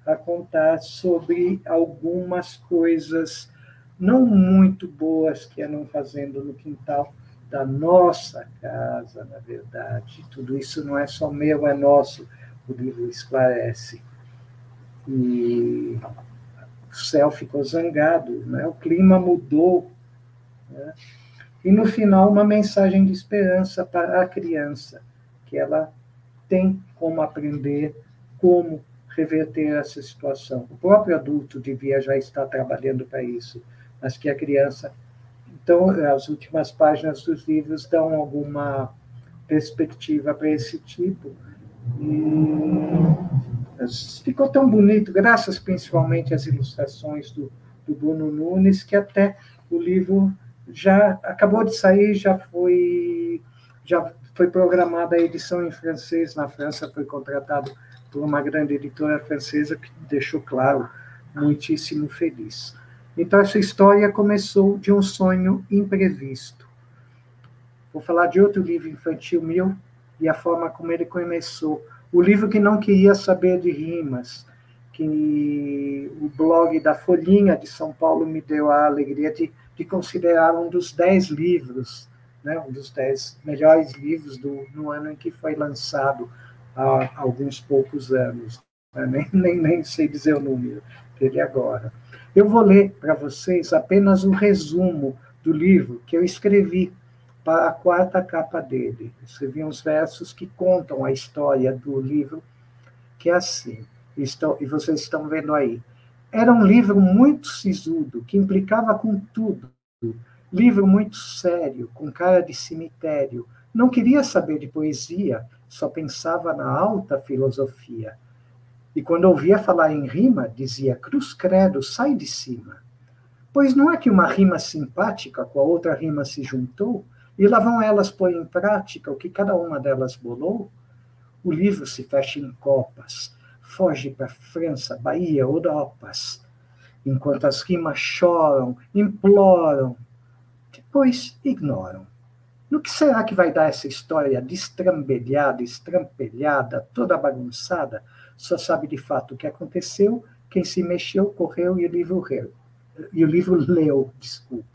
Speaker 3: a contar sobre algumas coisas não muito boas que andam fazendo no quintal da nossa casa, na verdade. Tudo isso não é só meu, é nosso, o livro esclarece. E o céu ficou zangado, né? o clima mudou. Né? E no final, uma mensagem de esperança para a criança, que ela tem como aprender, como reverter essa situação. O próprio adulto devia já estar trabalhando para isso mas que a criança. Então, as últimas páginas dos livros dão alguma perspectiva para esse tipo. E ficou tão bonito, graças principalmente às ilustrações do, do Bruno Nunes, que até o livro já acabou de sair, já foi já foi programada a edição em francês na França, foi contratado por uma grande editora francesa que deixou claro muitíssimo feliz. Então, essa história começou de um sonho imprevisto. Vou falar de outro livro infantil meu e a forma como ele começou. O livro que não queria saber de rimas, que o blog da Folhinha de São Paulo me deu a alegria de, de considerar um dos dez livros, né, um dos dez melhores livros do, no ano em que foi lançado, há alguns poucos anos. Né? Nem, nem, nem sei dizer o número dele agora. Eu vou ler para vocês apenas um resumo do livro que eu escrevi para a quarta capa dele. escrevi uns versos que contam a história do livro, que é assim, estão, e vocês estão vendo aí. Era um livro muito sisudo, que implicava com tudo. Livro muito sério, com cara de cemitério. Não queria saber de poesia, só pensava na alta filosofia. E quando ouvia falar em rima, dizia: Cruz credo, sai de cima. Pois não é que uma rima simpática com a outra rima se juntou, e lá vão elas pôr em prática o que cada uma delas bolou? O livro se fecha em copas, foge para França, Bahia, Europas, enquanto as rimas choram, imploram, depois ignoram. No que será que vai dar essa história destrambelhada, estrampelhada, toda bagunçada, só sabe de fato o que aconteceu, quem se mexeu, correu e o livro reu. e o livro leu, desculpe.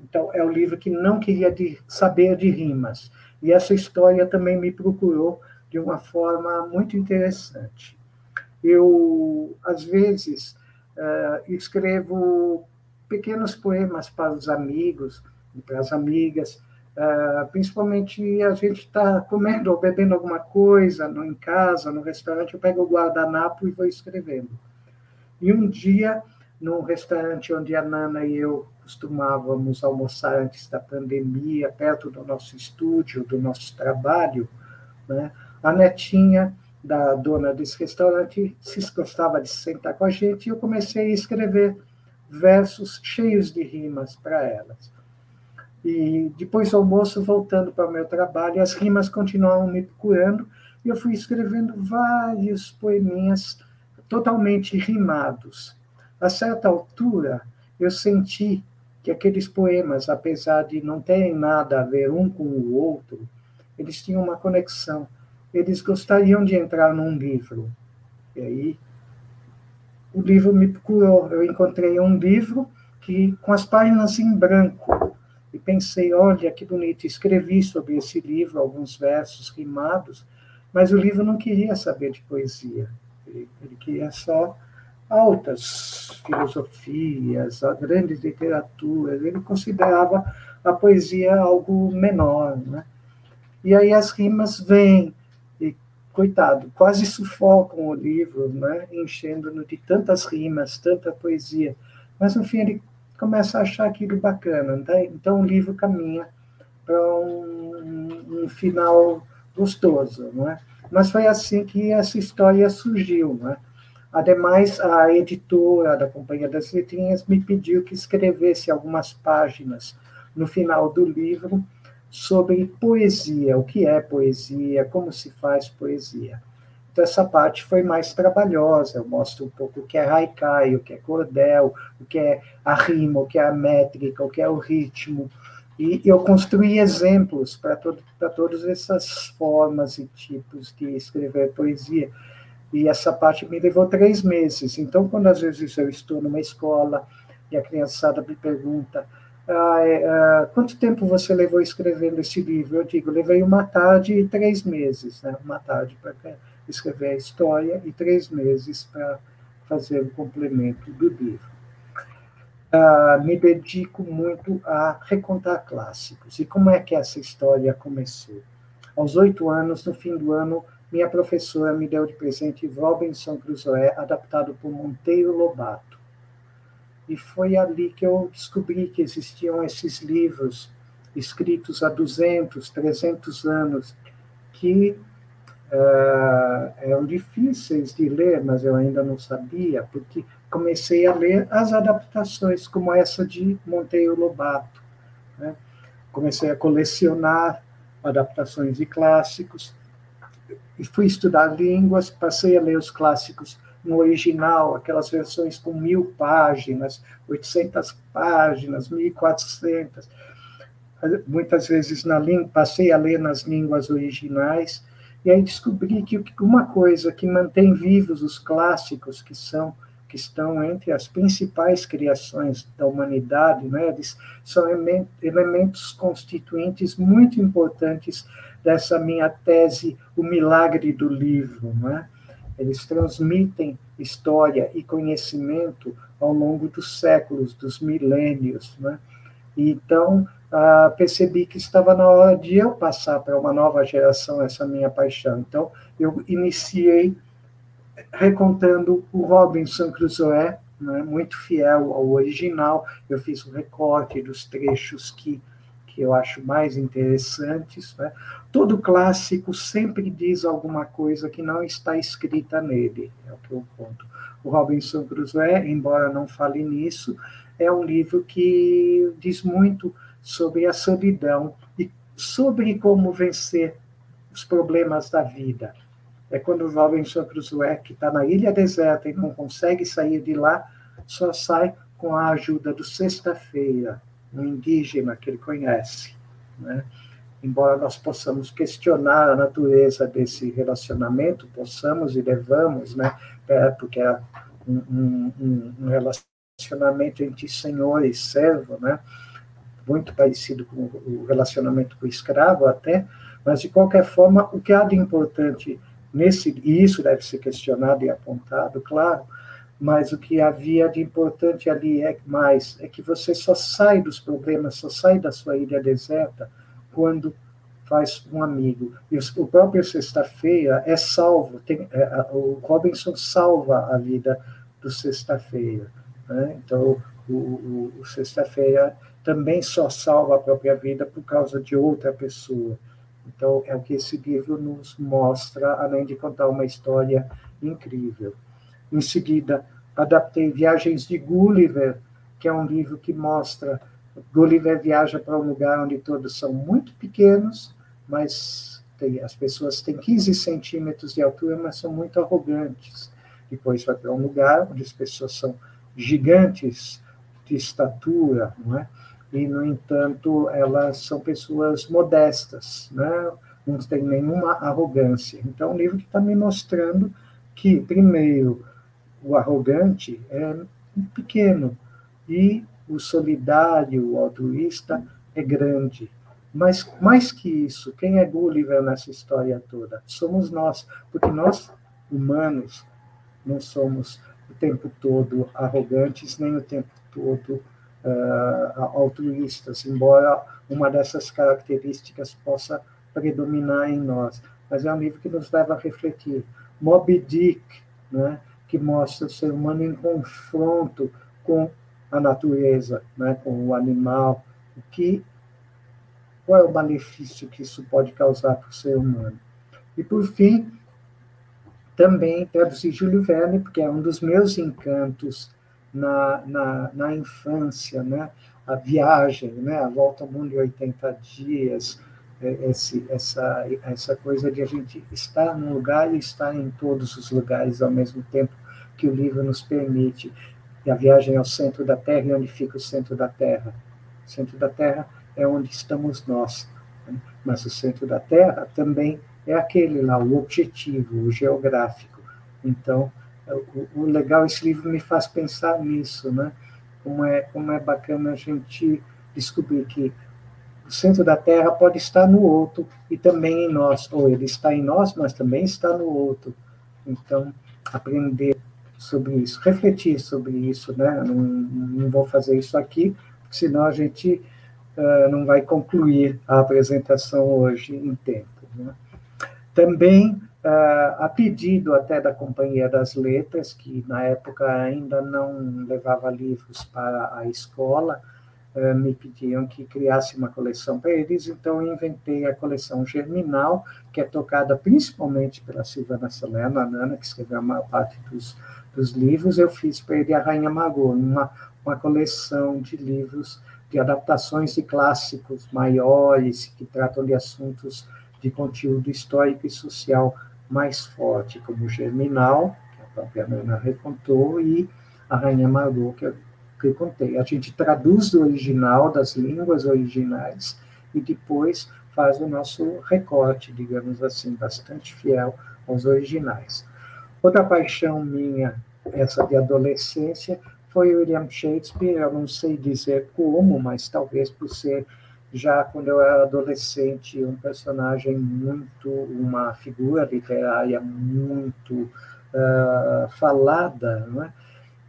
Speaker 3: Então, é o livro que não queria de, saber de rimas. E essa história também me procurou de uma forma muito interessante. Eu, às vezes, uh, escrevo pequenos poemas para os amigos e para as amigas, uh, principalmente a gente está comendo ou bebendo alguma coisa no, em casa, no restaurante, eu pego o guardanapo e vou escrevendo. E um dia, num restaurante onde a Nana e eu costumávamos almoçar antes da pandemia, perto do nosso estúdio, do nosso trabalho, né? a netinha da dona desse restaurante se gostava de sentar com a gente e eu comecei a escrever versos cheios de rimas para elas. E depois do almoço, voltando para o meu trabalho, as rimas continuavam me procurando e eu fui escrevendo vários poeminhas totalmente rimados. A certa altura, eu senti que aqueles poemas, apesar de não terem nada a ver um com o outro, eles tinham uma conexão. Eles gostariam de entrar num livro. E aí, o livro me procurou. Eu encontrei um livro que com as páginas em branco. E pensei, olha que bonito, escrevi sobre esse livro alguns versos rimados, mas o livro não queria saber de poesia. Ele, ele queria só altas filosofias, a grandes literaturas. Ele considerava a poesia algo menor, né? E aí as rimas vêm e coitado, quase sufocam o livro, né? Enchendo-no de tantas rimas, tanta poesia. Mas no fim ele começa a achar aquilo bacana, né? então o livro caminha para um, um, final gostoso, não é? Mas foi assim que essa história surgiu, não é? Ademais, a editora da Companhia das Letrinhas me pediu que escrevesse algumas páginas no final do livro sobre poesia, o que é poesia, como se faz poesia. Então, essa parte foi mais trabalhosa, eu mostro um pouco o que é haikai, o que é cordel, o que é a rima, o que é a métrica, o que é o ritmo, e eu construí exemplos para todo, todas essas formas e tipos de escrever poesia. E essa parte me levou três meses. Então, quando às vezes eu estou numa escola e a criançada me pergunta ah, é, ah, quanto tempo você levou escrevendo esse livro? Eu digo, levei uma tarde e três meses, né? uma tarde para escrever a história e três meses para fazer o complemento do livro. Ah, me dedico muito a recontar clássicos. E como é que essa história começou? Aos oito anos, no fim do ano, minha professora me deu de presente Robinson Crusoe, adaptado por Monteiro Lobato. E foi ali que eu descobri que existiam esses livros escritos há 200, 300 anos, que uh, eram difíceis de ler, mas eu ainda não sabia, porque comecei a ler as adaptações, como essa de Monteiro Lobato. Né? Comecei a colecionar adaptações de clássicos, e fui estudar línguas, passei a ler os clássicos no original, aquelas versões com mil páginas, 800 páginas, 1400. Muitas vezes na língua, passei a ler nas línguas originais, e aí descobri que uma coisa que mantém vivos os clássicos, que são que estão entre as principais criações da humanidade, né? Eles são elementos constituintes muito importantes dessa minha tese, O Milagre do Livro. Né? Eles transmitem história e conhecimento ao longo dos séculos, dos milênios. Né? Então, ah, percebi que estava na hora de eu passar para uma nova geração essa minha paixão. Então, eu iniciei recontando o Robinson Crusoe, né, muito fiel ao original. Eu fiz o um recorte dos trechos que que eu acho mais interessantes. Né? Todo clássico sempre diz alguma coisa que não está escrita nele, é o que eu conto. O Robinson Crusoe, embora não fale nisso, é um livro que diz muito sobre a solidão e sobre como vencer os problemas da vida. É quando o Robinson Crusoe, que está na ilha deserta e não consegue sair de lá, só sai com a ajuda do Sexta-feira, um indígena que ele conhece. Né? Embora nós possamos questionar a natureza desse relacionamento, possamos e devamos, né? É, porque é um, um, um relacionamento relacionamento entre senhor e servo, né? muito parecido com o relacionamento com o escravo até, mas de qualquer forma, o que há de importante nesse, e isso deve ser questionado e apontado, claro, mas o que havia de importante ali é mais é que você só sai dos problemas, só sai da sua ilha deserta quando faz um amigo. E o próprio Sexta-feira é salvo, tem, é, o Robinson salva a vida do Sexta-feira. Né? Então, o, o, o Sexta-feira também só salva a própria vida por causa de outra pessoa. Então, é o que esse livro nos mostra, além de contar uma história incrível. Em seguida, adaptei Viagens de Gulliver, que é um livro que mostra Gulliver viaja para um lugar onde todos são muito pequenos, mas tem, as pessoas têm 15 centímetros de altura, mas são muito arrogantes. Depois vai para um lugar onde as pessoas são gigantes de estatura, não é? E, no entanto, elas são pessoas modestas, né? não tem nenhuma arrogância. Então, um livro está me mostrando que, primeiro, o arrogante é pequeno e o solidário, o altruísta é grande. Mas, mais que isso, quem é Gulliver nessa história toda? Somos nós, porque nós, humanos, não somos o tempo todo arrogantes, nem o tempo todo uh, altruístas, embora uma dessas características possa predominar em nós. Mas é um livro que nos leva a refletir. Moby Dick, né, que mostra o ser humano em confronto com a natureza, né, com o animal, o que qual é o malefício que isso pode causar para o ser humano. E, por fim, também traduzi Júlio Verne, porque é um dos meus encantos na, na, na infância, né? a viagem, né? a volta ao mundo em 80 dias, é, esse, essa, essa coisa de a gente estar num lugar e estar em todos os lugares ao mesmo tempo que o livro nos permite. E a viagem ao centro da Terra, e onde fica o centro da Terra? O centro da Terra é onde estamos nós. Né? Mas o centro da Terra também é aquele lá, o objetivo, o geográfico. Então, o, o legal, esse livro me faz pensar nisso, né? Como é, como é bacana a gente descobrir que o centro da Terra pode estar no outro e também em nós, ou ele está em nós, mas também está no outro. Então, aprender sobre isso, refletir sobre isso, né? Não, não vou fazer isso aqui, senão a gente uh, não vai concluir a apresentação hoje em tempo. Né? Também, uh, a pedido até da Companhia das Letras, que na época ainda não levava livros para a escola, uh, me pediam que criasse uma coleção para eles, então eu inventei a coleção Germinal, que é tocada principalmente pela Silvana Salerno, a Nana, que escreveu a maior parte dos, dos livros, eu fiz para ele a Rainha Margot, uma, uma coleção de livros de adaptações de clássicos maiores que tratam de assuntos de conteúdo histórico e social mais forte, como Germinal, que a própria Nana recontou, e a Rainha Margot, que eu, que eu contei. A gente traduz do original, das línguas originais, e depois faz o nosso recorte, digamos assim, bastante fiel aos originais. Outra paixão minha, essa de adolescência, foi William Shakespeare, eu não sei dizer como, mas talvez por ser já quando eu era adolescente um personagem muito, uma figura literária muito uh, falada, não é?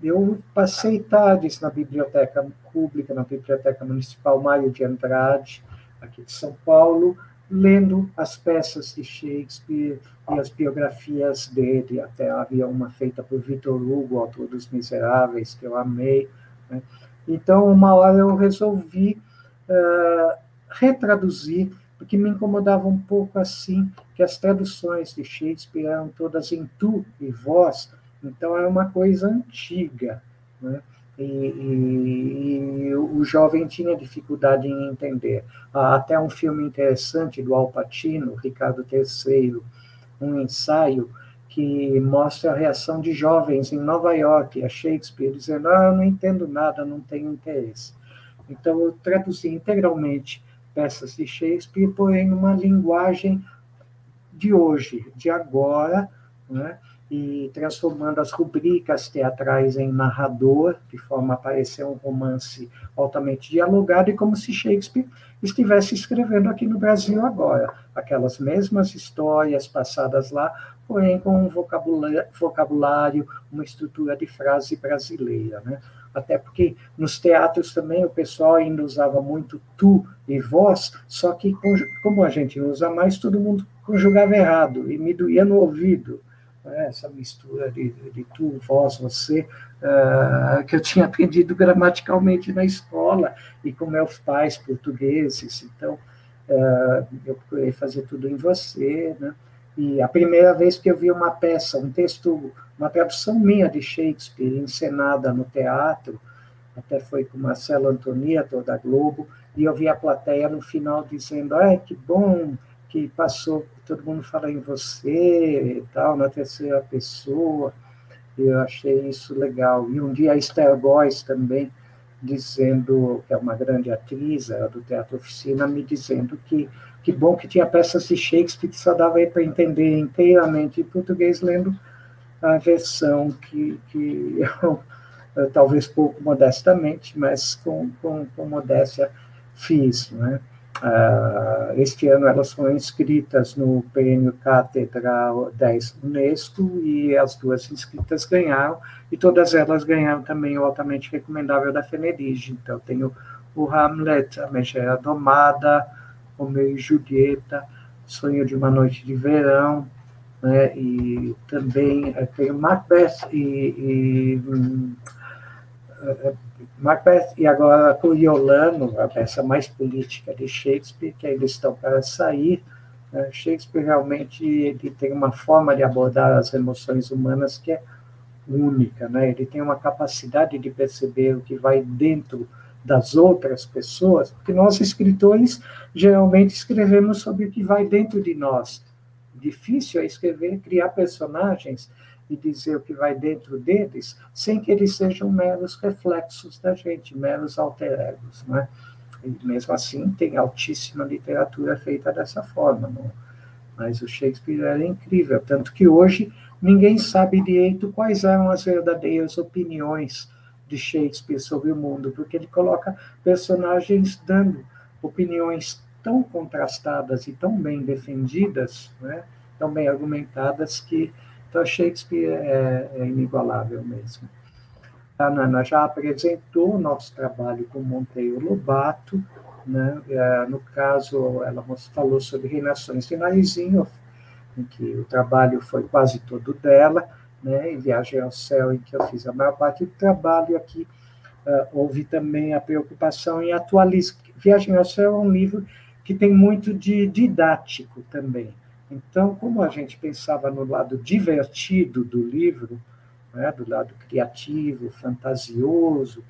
Speaker 3: Eu passei tardes na biblioteca pública, na biblioteca municipal Mário de Andrade, aqui de São Paulo, lendo as peças de Shakespeare e as biografias dele. Até havia uma feita por Victor Hugo, autor dos Miseráveis, que eu amei. Né? Então, uma hora eu resolvi retraduzir, porque me incomodava um pouco assim, que as traduções de Shakespeare eram todas em tu e voz, então era uma coisa antiga. Né? e, e, e, o jovem tinha dificuldade em entender. Há até um filme interessante do Al Pacino, Ricardo III, um ensaio que mostra a reação de jovens em Nova York a Shakespeare, dizendo: ah, eu não entendo nada, não tenho interesse. Então, eu traduzi integralmente peças de Shakespeare, porém, numa linguagem de hoje, de agora, né? e transformando as rubricas teatrais em narrador, de forma a parecer um romance altamente dialogado, e como se Shakespeare estivesse escrevendo aqui no Brasil agora, aquelas mesmas histórias passadas lá, porém com um vocabulário, uma estrutura de frase brasileira, né? Até porque nos teatros também o pessoal ainda usava muito tu e vós, só que como a gente não usa mais, todo mundo conjugava errado e me doía no ouvido né, essa mistura de, de tu, vós, você, uh, que eu tinha aprendido gramaticalmente na escola e com meus pais portugueses. Então, uh, eu procurei fazer tudo em você. Né? E a primeira vez que eu vi uma peça, um texto, uma tradução minha de Shakespeare, encenada no teatro, até foi com Marcelo Antonietto, da Globo, e eu vi a plateia no final dizendo: ai, que bom que passou todo mundo fala em você e tal, na terceira pessoa, eu achei isso legal. E um dia a Esther Boyce também, dizendo, que é uma grande atriz do Teatro Oficina, me dizendo que que bom que tinha peças de Shakespeare que só dava para entender inteiramente em português, lendo a versão que, que eu, talvez pouco modestamente, mas com, com, com modéstia, fiz. Né? Uh, este ano elas foram inscritas no Prêmio Cátedra 10 Unesco e as duas inscritas ganharam, e todas elas ganharam também o altamente recomendável da Fenerige. Então, tenho o Hamlet, a Megera Domada, Romeu e Julieta, Sonho de uma Noite de Verão, né, e também eh, tenho Macbeth e, e um, Macbeth e agora Coriolano, a peça mais política de Shakespeare, que eles estão para sair. Né? Shakespeare realmente ele tem uma forma de abordar as emoções humanas que é única, né? Ele tem uma capacidade de perceber o que vai dentro das outras pessoas, porque nós escritores geralmente escrevemos sobre o que vai dentro de nós. Difícil é escrever, criar personagens e dizer o que vai dentro deles, sem que eles sejam meros reflexos da gente, meros alter egos, né? E mesmo assim, tem altíssima literatura feita dessa forma, não? mas o Shakespeare era incrível, tanto que hoje ninguém sabe direito quais eram as verdadeiras opiniões de Shakespeare sobre o mundo, porque ele coloca personagens dando opiniões tão contrastadas e tão bem defendidas, né, tão bem argumentadas, que então, Shakespeare é, é inigualável mesmo. A Nana já apresentou o nosso trabalho com Monteiro Lobato, né? É, no caso, ela falou sobre Reinações de Narizinho, em que o trabalho foi quase todo dela, né? e Viagem ao Céu, em que eu fiz a maior parte do trabalho. Aqui uh, houve também a preocupação em atualizar. Viagem ao Céu é um livro que tem muito de didático também. Então, como a gente pensava no lado divertido do livro, né, do lado criativo, fantasioso,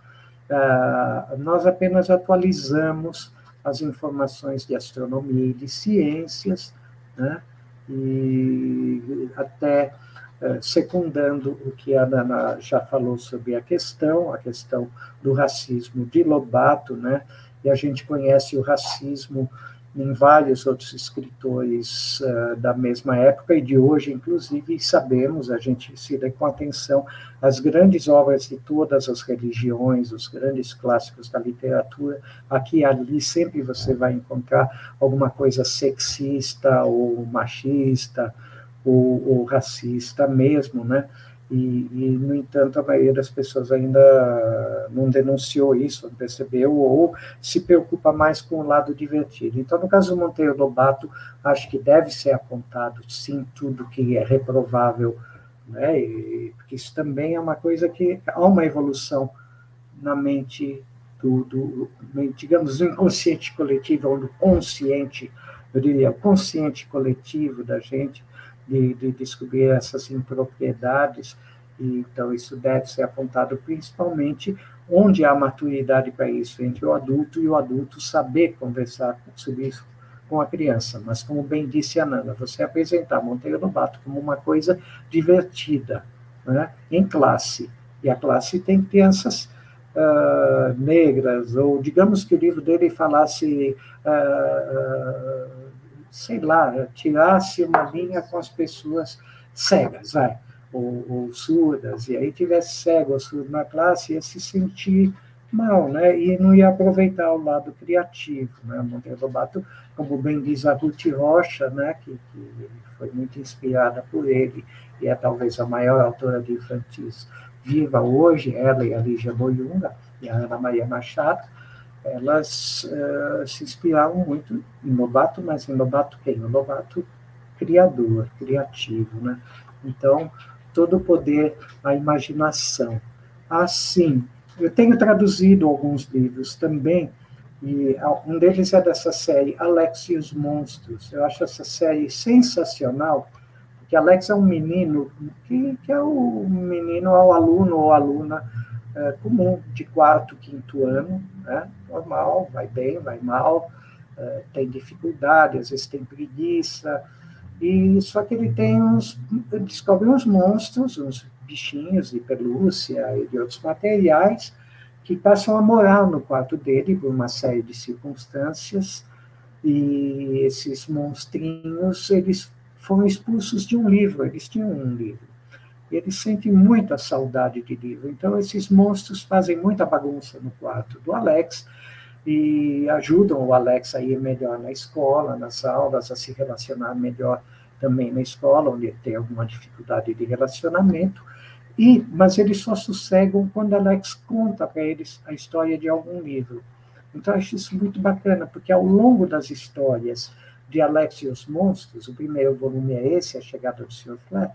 Speaker 3: uh, nós apenas atualizamos as informações de astronomia e de ciências, né, e até uh, secundando o que a Ana já falou sobre a questão, a questão do racismo de Lobato, né, e a gente conhece o racismo em vários outros escritores uh, da mesma época e de hoje, inclusive, sabemos, a gente se dá com atenção as grandes obras de todas as religiões, os grandes clássicos da literatura, aqui e ali sempre você vai encontrar alguma coisa sexista ou machista ou, ou racista mesmo, né? E, e, no entanto, a maioria das pessoas ainda não denunciou isso, não percebeu, ou se preocupa mais com o lado divertido. Então, no caso do Monteiro Lobato, acho que deve ser apontado, sim, tudo que é reprovável, né? E, porque isso também é uma coisa que há uma evolução na mente do, do digamos, do inconsciente coletivo, ou do consciente, eu diria, consciente coletivo da gente, de, de descobrir essas impropriedades, e, então isso deve ser apontado principalmente onde há maturidade para isso, entre o adulto e o adulto saber conversar sobre isso com a criança. Mas, como bem disse a Nana, você apresentar Monteiro Lobato como uma coisa divertida, né, em classe, e a classe tem crianças uh, negras, ou digamos que o livro dele falasse uh, sei lá, tirasse uma linha com as pessoas cegas, vai. ou, ou surdas, e aí tivesse cego ou surdo na classe, ia se sentir mal, né? E não ia aproveitar o lado criativo, né? Monteiro Lobato, como bem diz a Ruth Rocha, né? Que, que foi muito inspirada por ele e é talvez a maior autora de infantis viva hoje, ela e a Lígia Boyunga e a Ana Maria Machado, elas uh, se inspiravam muito em Lobato, mas em Lobato quem? Em Lobato criador, criativo, né? Então, todo o poder, a imaginação. Assim, eu tenho traduzido alguns livros também, e um deles é dessa série, Alex e os Monstros. Eu acho essa série sensacional, porque Alex é um menino que, que é o menino, é o aluno ou aluna é, comum, de quarto, quinto ano, né? normal, vai bem, vai mal, é, tem dificuldade, às vezes tem preguiça, e só que ele tem uns, descobre uns monstros, uns bichinhos de pelúcia e de outros materiais que passam a morar no quarto dele por uma série de circunstâncias e esses monstrinhos eles foram expulsos de um livro, eles tinham um livro. E eles sentem muita saudade de livro. Então esses monstros fazem muita bagunça no quarto do Alex e ajudam o Alex a ir melhor na escola, nas aulas, a se relacionar melhor também na escola, onde tem alguma dificuldade de relacionamento. E, mas eles só sossegam quando Alex conta para eles a história de algum livro. Então, acho isso muito bacana, porque ao longo das histórias de Alex e os Monstros, o primeiro volume é esse, A Chegada do Sr. Flat,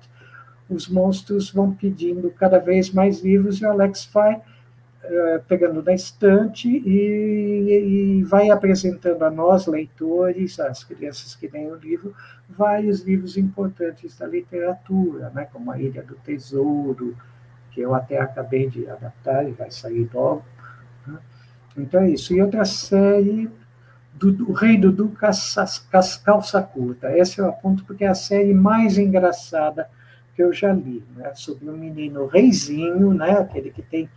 Speaker 3: os monstros vão pedindo cada vez mais livros e o Alex vai uh, pegando da estante e, e, vai apresentando a nós, leitores, as crianças que leem o livro, vários livros importantes da literatura, né, como A Ilha do Tesouro, que eu até acabei de adaptar e vai sair logo. Né? Então é isso. E outra série, do, do Rei Dudu Calça Curta. Essa eu aponto porque é a série mais engraçada que eu já li, né? sobre um menino reizinho, né? aquele que tem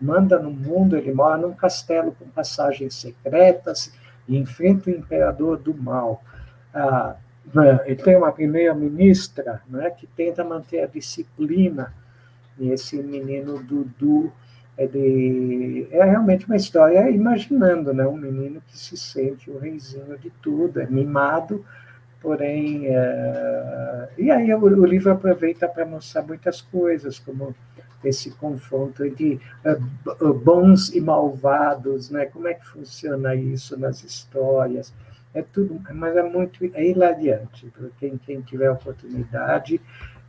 Speaker 3: manda no mundo, ele mora num castelo com passagens secretas e enfrenta o imperador do mal. Ah, né, ele tem uma primeira-ministra né, que tenta manter a disciplina, e esse menino Dudu é, de, é realmente uma história imaginando né, um menino que se sente o reizinho de tudo, é mimado, porém. É... E aí o, o livro aproveita para mostrar muitas coisas, como esse confronto entre uh, bons e malvados, né? Como é que funciona isso nas histórias? é tudo, mas é muito é hilariante. Para quem, quem tiver oportunidade,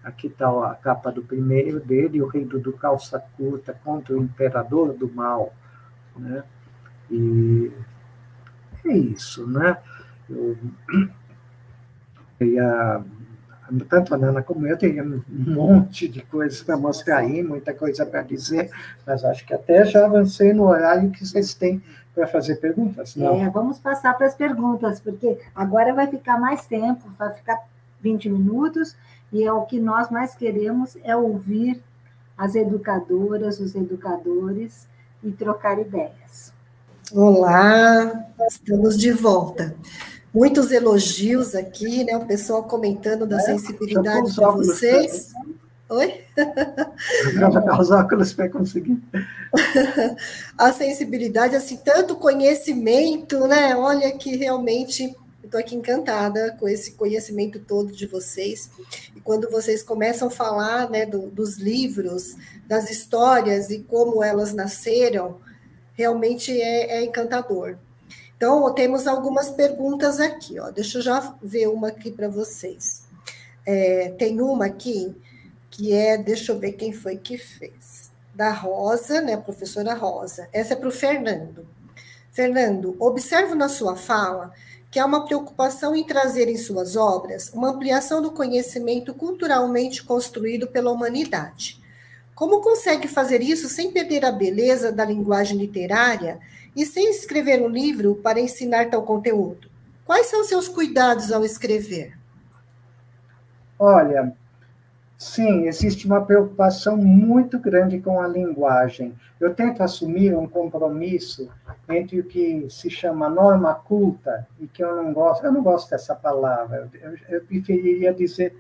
Speaker 3: aqui está a capa do primeiro dele, o rei do calça curta contra o imperador do mal, né? E é isso, né? Eu, ia, tanto a Nana como eu teria um monte de coisas para mostrar aí, muita coisa para dizer, mas acho que até já avancei no horário que vocês têm para fazer perguntas?
Speaker 2: Não. É, vamos passar para as perguntas, porque agora vai ficar mais tempo, vai ficar 20 minutos, e é o que nós mais queremos é ouvir as educadoras, os educadores e trocar ideias.
Speaker 1: Olá, estamos de volta. Muitos elogios aqui, né? O pessoal comentando da é, sensibilidade de vocês. Oi?
Speaker 3: Os óculos para conseguir.
Speaker 1: A sensibilidade, assim, tanto conhecimento, né? Olha que realmente estou aqui encantada com esse conhecimento todo de vocês. E quando vocês começam a falar né, do, dos livros, das histórias e como elas nasceram, realmente é, é encantador. Então, temos algumas perguntas aqui. Ó. Deixa eu já ver uma aqui para vocês. É, tem uma aqui que é, deixa eu ver quem foi que fez. Da Rosa, né, professora Rosa. Essa é para o Fernando. Fernando, observo na sua fala que há uma preocupação em trazer em suas obras uma ampliação do conhecimento culturalmente construído pela humanidade. Como consegue fazer isso sem perder a beleza da linguagem literária e sem escrever um livro para ensinar tal conteúdo? Quais são seus cuidados ao escrever?
Speaker 3: Olha, Sim, existe uma preocupação muito grande com a linguagem. Eu tento assumir um compromisso entre o que se chama norma culta e que eu não gosto. Eu não gosto dessa palavra. Eu, eu preferiria dizer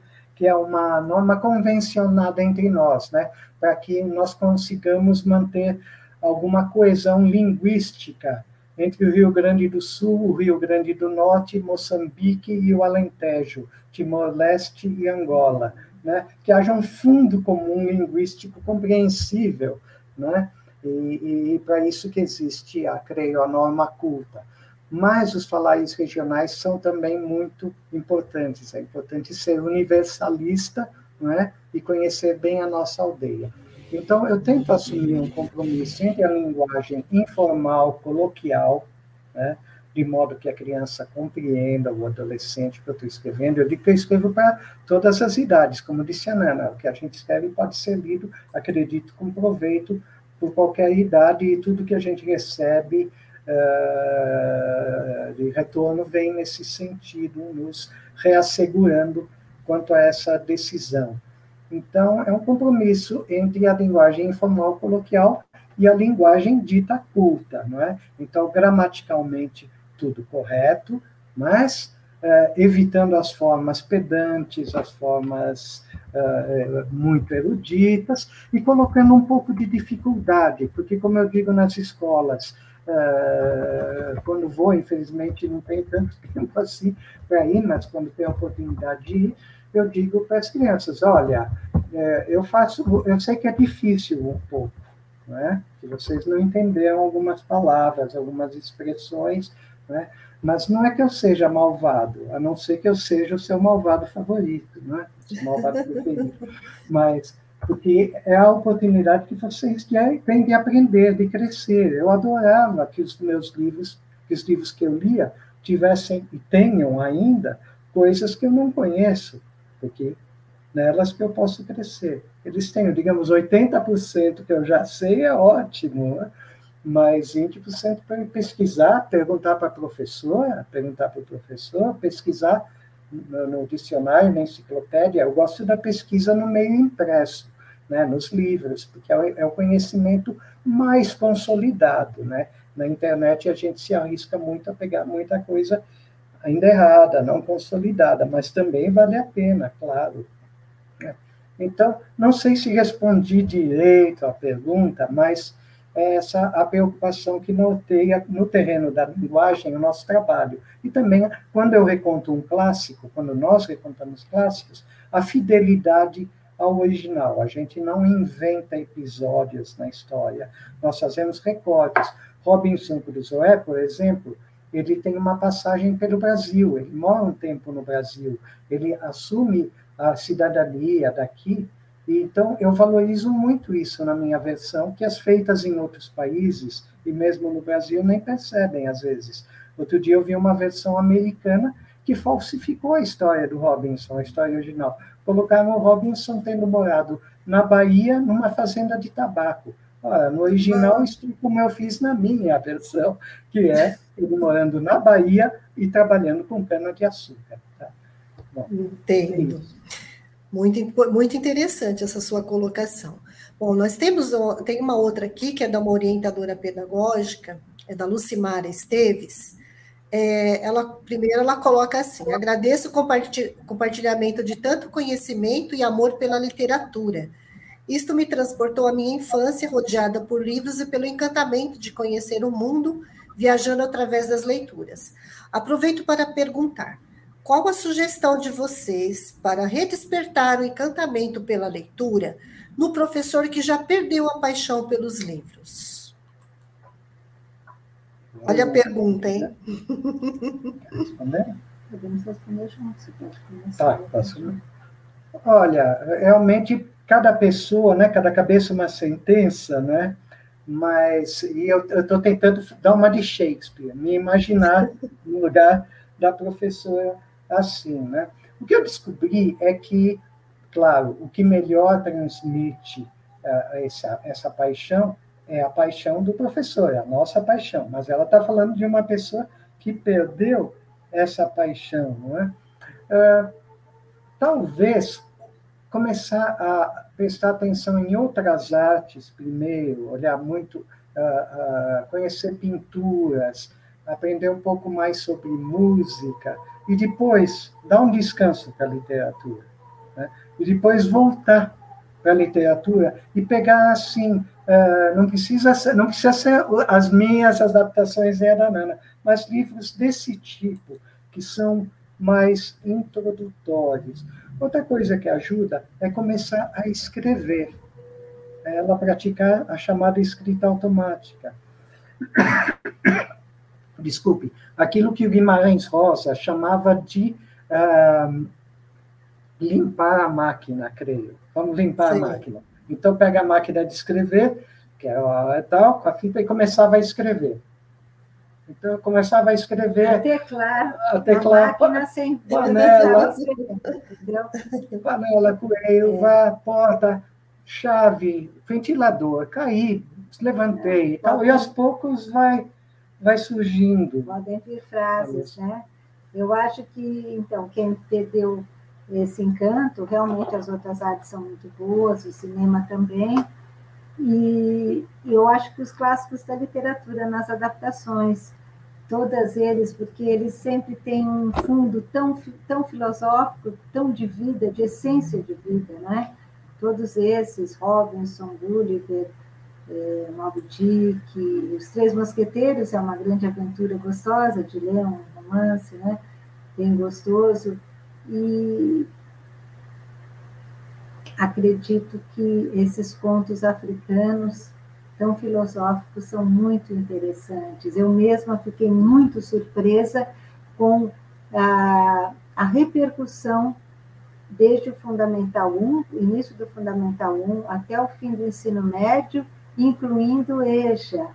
Speaker 3: que é uma norma convencionada entre nós, né? Para que nós consigamos manter alguma coesão linguística entre o Rio Grande do Sul, o Rio Grande do Norte, Moçambique e o Alentejo, Timor-Leste e Angola, né? Que haja um fundo comum linguístico compreensível, né? E, e para isso que existe, a, creio, a norma culta. Mas os falares regionais são também muito importantes. É importante ser universalista né, e conhecer bem a nossa aldeia. Então, eu tento assumir um compromisso entre a linguagem informal, coloquial, né, de modo que a criança compreenda, o adolescente que eu estou escrevendo. Eu digo que eu escrevo para todas as idades, como disse a Nana, o que a gente escreve pode ser lido, acredito, com proveito por qualquer idade, e tudo que a gente recebe uh, de retorno vem nesse sentido, nos reassegurando quanto a essa decisão. Então, é um compromisso entre a linguagem informal coloquial e a linguagem dita culta, não é? Então, gramaticalmente, tudo correto, mas Uh, evitando as formas pedantes, as formas uh, muito eruditas, e colocando um pouco de dificuldade, porque, como eu digo nas escolas, uh, quando vou, infelizmente não tenho tanto tempo assim para ir, mas quando tenho a oportunidade de ir, eu digo para as crianças: olha, eu faço, eu sei que é difícil um pouco, não é? que vocês não entenderam algumas palavras, algumas expressões, não é? Mas não é que eu seja malvado, a não ser que eu seja o seu malvado favorito, não é? O malvado preferido. Mas porque é a oportunidade que vocês têm de aprender, de crescer. Eu adorava que os meus livros, que os livros que eu lia, tivessem e tenham ainda coisas que eu não conheço, porque nelas que eu posso crescer. Eles têm, digamos, 80% que eu já sei, é ótimo. Né? mas 20% para pesquisar, perguntar para a professora, perguntar para o professor, pesquisar no, no, dicionário, na enciclopédia. Eu gosto da pesquisa no meio impresso, né, nos livros, porque é, é o conhecimento mais consolidado. Né? Na internet a gente se arrisca muito a pegar muita coisa ainda errada, não consolidada, mas também vale a pena, claro. Né? Então, não sei se respondi direito à pergunta, mas essa a preocupação que norteia no terreno da linguagem o nosso trabalho. E também, quando eu reconto um clássico, quando nós recontamos clássicos, a fidelidade ao original. A gente não inventa episódios na história, nós fazemos recortes. Robinson Crusoe, por exemplo, ele tem uma passagem pelo Brasil, ele mora um tempo no Brasil, ele assume a cidadania daqui, então, eu valorizo muito isso na minha versão, que as feitas em outros países, e mesmo no Brasil, nem percebem às vezes. Outro dia eu vi uma versão americana que falsificou a história do Robinson, a história original. Colocaram o Robinson tendo morado na Bahia, numa fazenda de tabaco. Ora, no original, isso como eu fiz na minha versão, que é ele morando na Bahia e trabalhando com cana-de-açúcar. Tá?
Speaker 1: Entendo. É muito, muito interessante essa sua colocação. Bom, nós temos tem uma outra aqui, que é da uma orientadora pedagógica, é da Lucimara Esteves. É, ela primeiro ela coloca assim: agradeço o compartilhamento de tanto conhecimento e amor pela literatura. Isto me transportou à minha infância, rodeada por livros e pelo encantamento de conhecer o mundo, viajando através das leituras. Aproveito para perguntar: qual a sugestão de vocês para redespertar o encantamento pela leitura no professor que já perdeu a paixão pelos livros? Olha a pergunta, hein?
Speaker 3: Responder? Podemos responder juntos. Tá, posso. Olha, realmente cada pessoa, né, cada cabeça é uma sentença, né? Mas e eu estou tentando dar uma de Shakespeare, me imaginar no lugar da professora assim, né? O que eu descobri é que, claro, o que melhor transmite uh, essa, essa paixão é a paixão do professor, é a nossa paixão, mas ela está falando de uma pessoa que perdeu essa paixão, não é? Uh, talvez começar a prestar atenção em outras artes primeiro, olhar muito, uh, uh, conhecer pinturas, aprender um pouco mais sobre música, e depois dá um descanso para a literatura. né? e depois voltar para a literatura e pegar assim, uh, não precisa ser, não precisa ser as minhas adaptações é da Nana, mas livros desse tipo que são mais introdutórios. Outra coisa que ajuda é começar a escrever, é ela praticar a chamada escrita automática. Desculpe, aquilo que o Guimarães Rosa chamava de uh, limpar a máquina, creio. Vamos limpar Sim. a máquina. Então, pega a máquina de escrever, que é tal, com a fita, e começava a escrever. Então, eu começava a escrever. A
Speaker 2: teclar.
Speaker 3: A teclar.
Speaker 2: A máquina sem
Speaker 3: panela. Panela, coelho, é. porta, chave, ventilador, caí, levantei. É, tal, e aos poucos vai, vai surgindo.
Speaker 2: Podem vir frases, né? Eu acho que, então, quem perdeu esse encanto, realmente as outras artes são muito boas, o cinema também, e eu acho que os clássicos da literatura, nas adaptações, todas eles, porque eles sempre têm um fundo tão, tão filosófico, tão de vida, de essência de vida, né? Todos esses, Robinson, Gulliver, é, Dick, Os Três Mosqueteiros é uma grande aventura gostosa de ler, um romance, né? Bem gostoso. E acredito que esses contos africanos tão filosóficos são muito interessantes. Eu mesma fiquei muito surpresa com a, a repercussão desde o Fundamental 1, início do Fundamental 1, até o fim do ensino médio, incluindo EJA,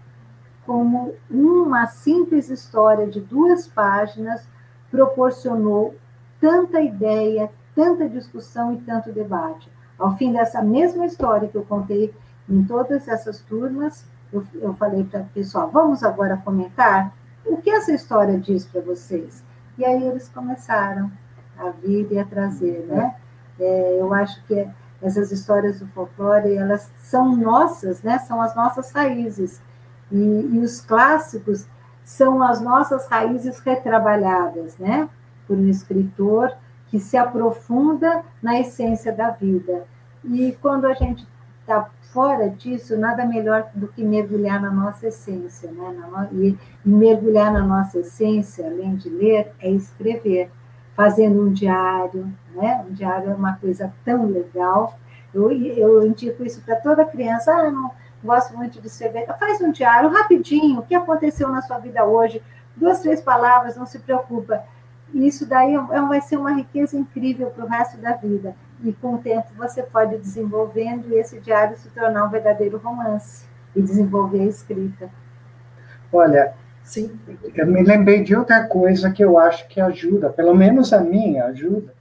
Speaker 2: como uma simples história de duas páginas proporcionou tanta ideia, tanta discussão e tanto debate. Ao fim dessa mesma história que eu contei em todas essas turmas, eu, eu falei para o pessoal: vamos agora comentar o que essa história diz para vocês. E aí eles começaram a vir e a trazer, né? É, eu acho que essas histórias do folclore elas são nossas, né? São as nossas raízes e, e os clássicos são as nossas raízes retrabalhadas, né? Por um escritor que se aprofunda na essência da vida. E quando a gente está fora disso, nada melhor do que mergulhar na nossa essência. Né? E mergulhar na nossa essência, além de ler, é escrever, fazendo um diário. Né? Um diário é uma coisa tão legal. Eu, eu indico isso para toda criança. Ah, não gosto muito de escrever. Faz um diário rapidinho. O que aconteceu na sua vida hoje? Duas, três palavras, não se preocupa isso daí é, é, vai ser uma riqueza incrível para o resto da vida. E com o tempo você pode ir desenvolvendo e esse diário se tornar um verdadeiro romance e desenvolver a escrita.
Speaker 3: Olha, Sim. eu me lembrei de outra coisa que eu acho que ajuda, pelo menos a minha ajuda,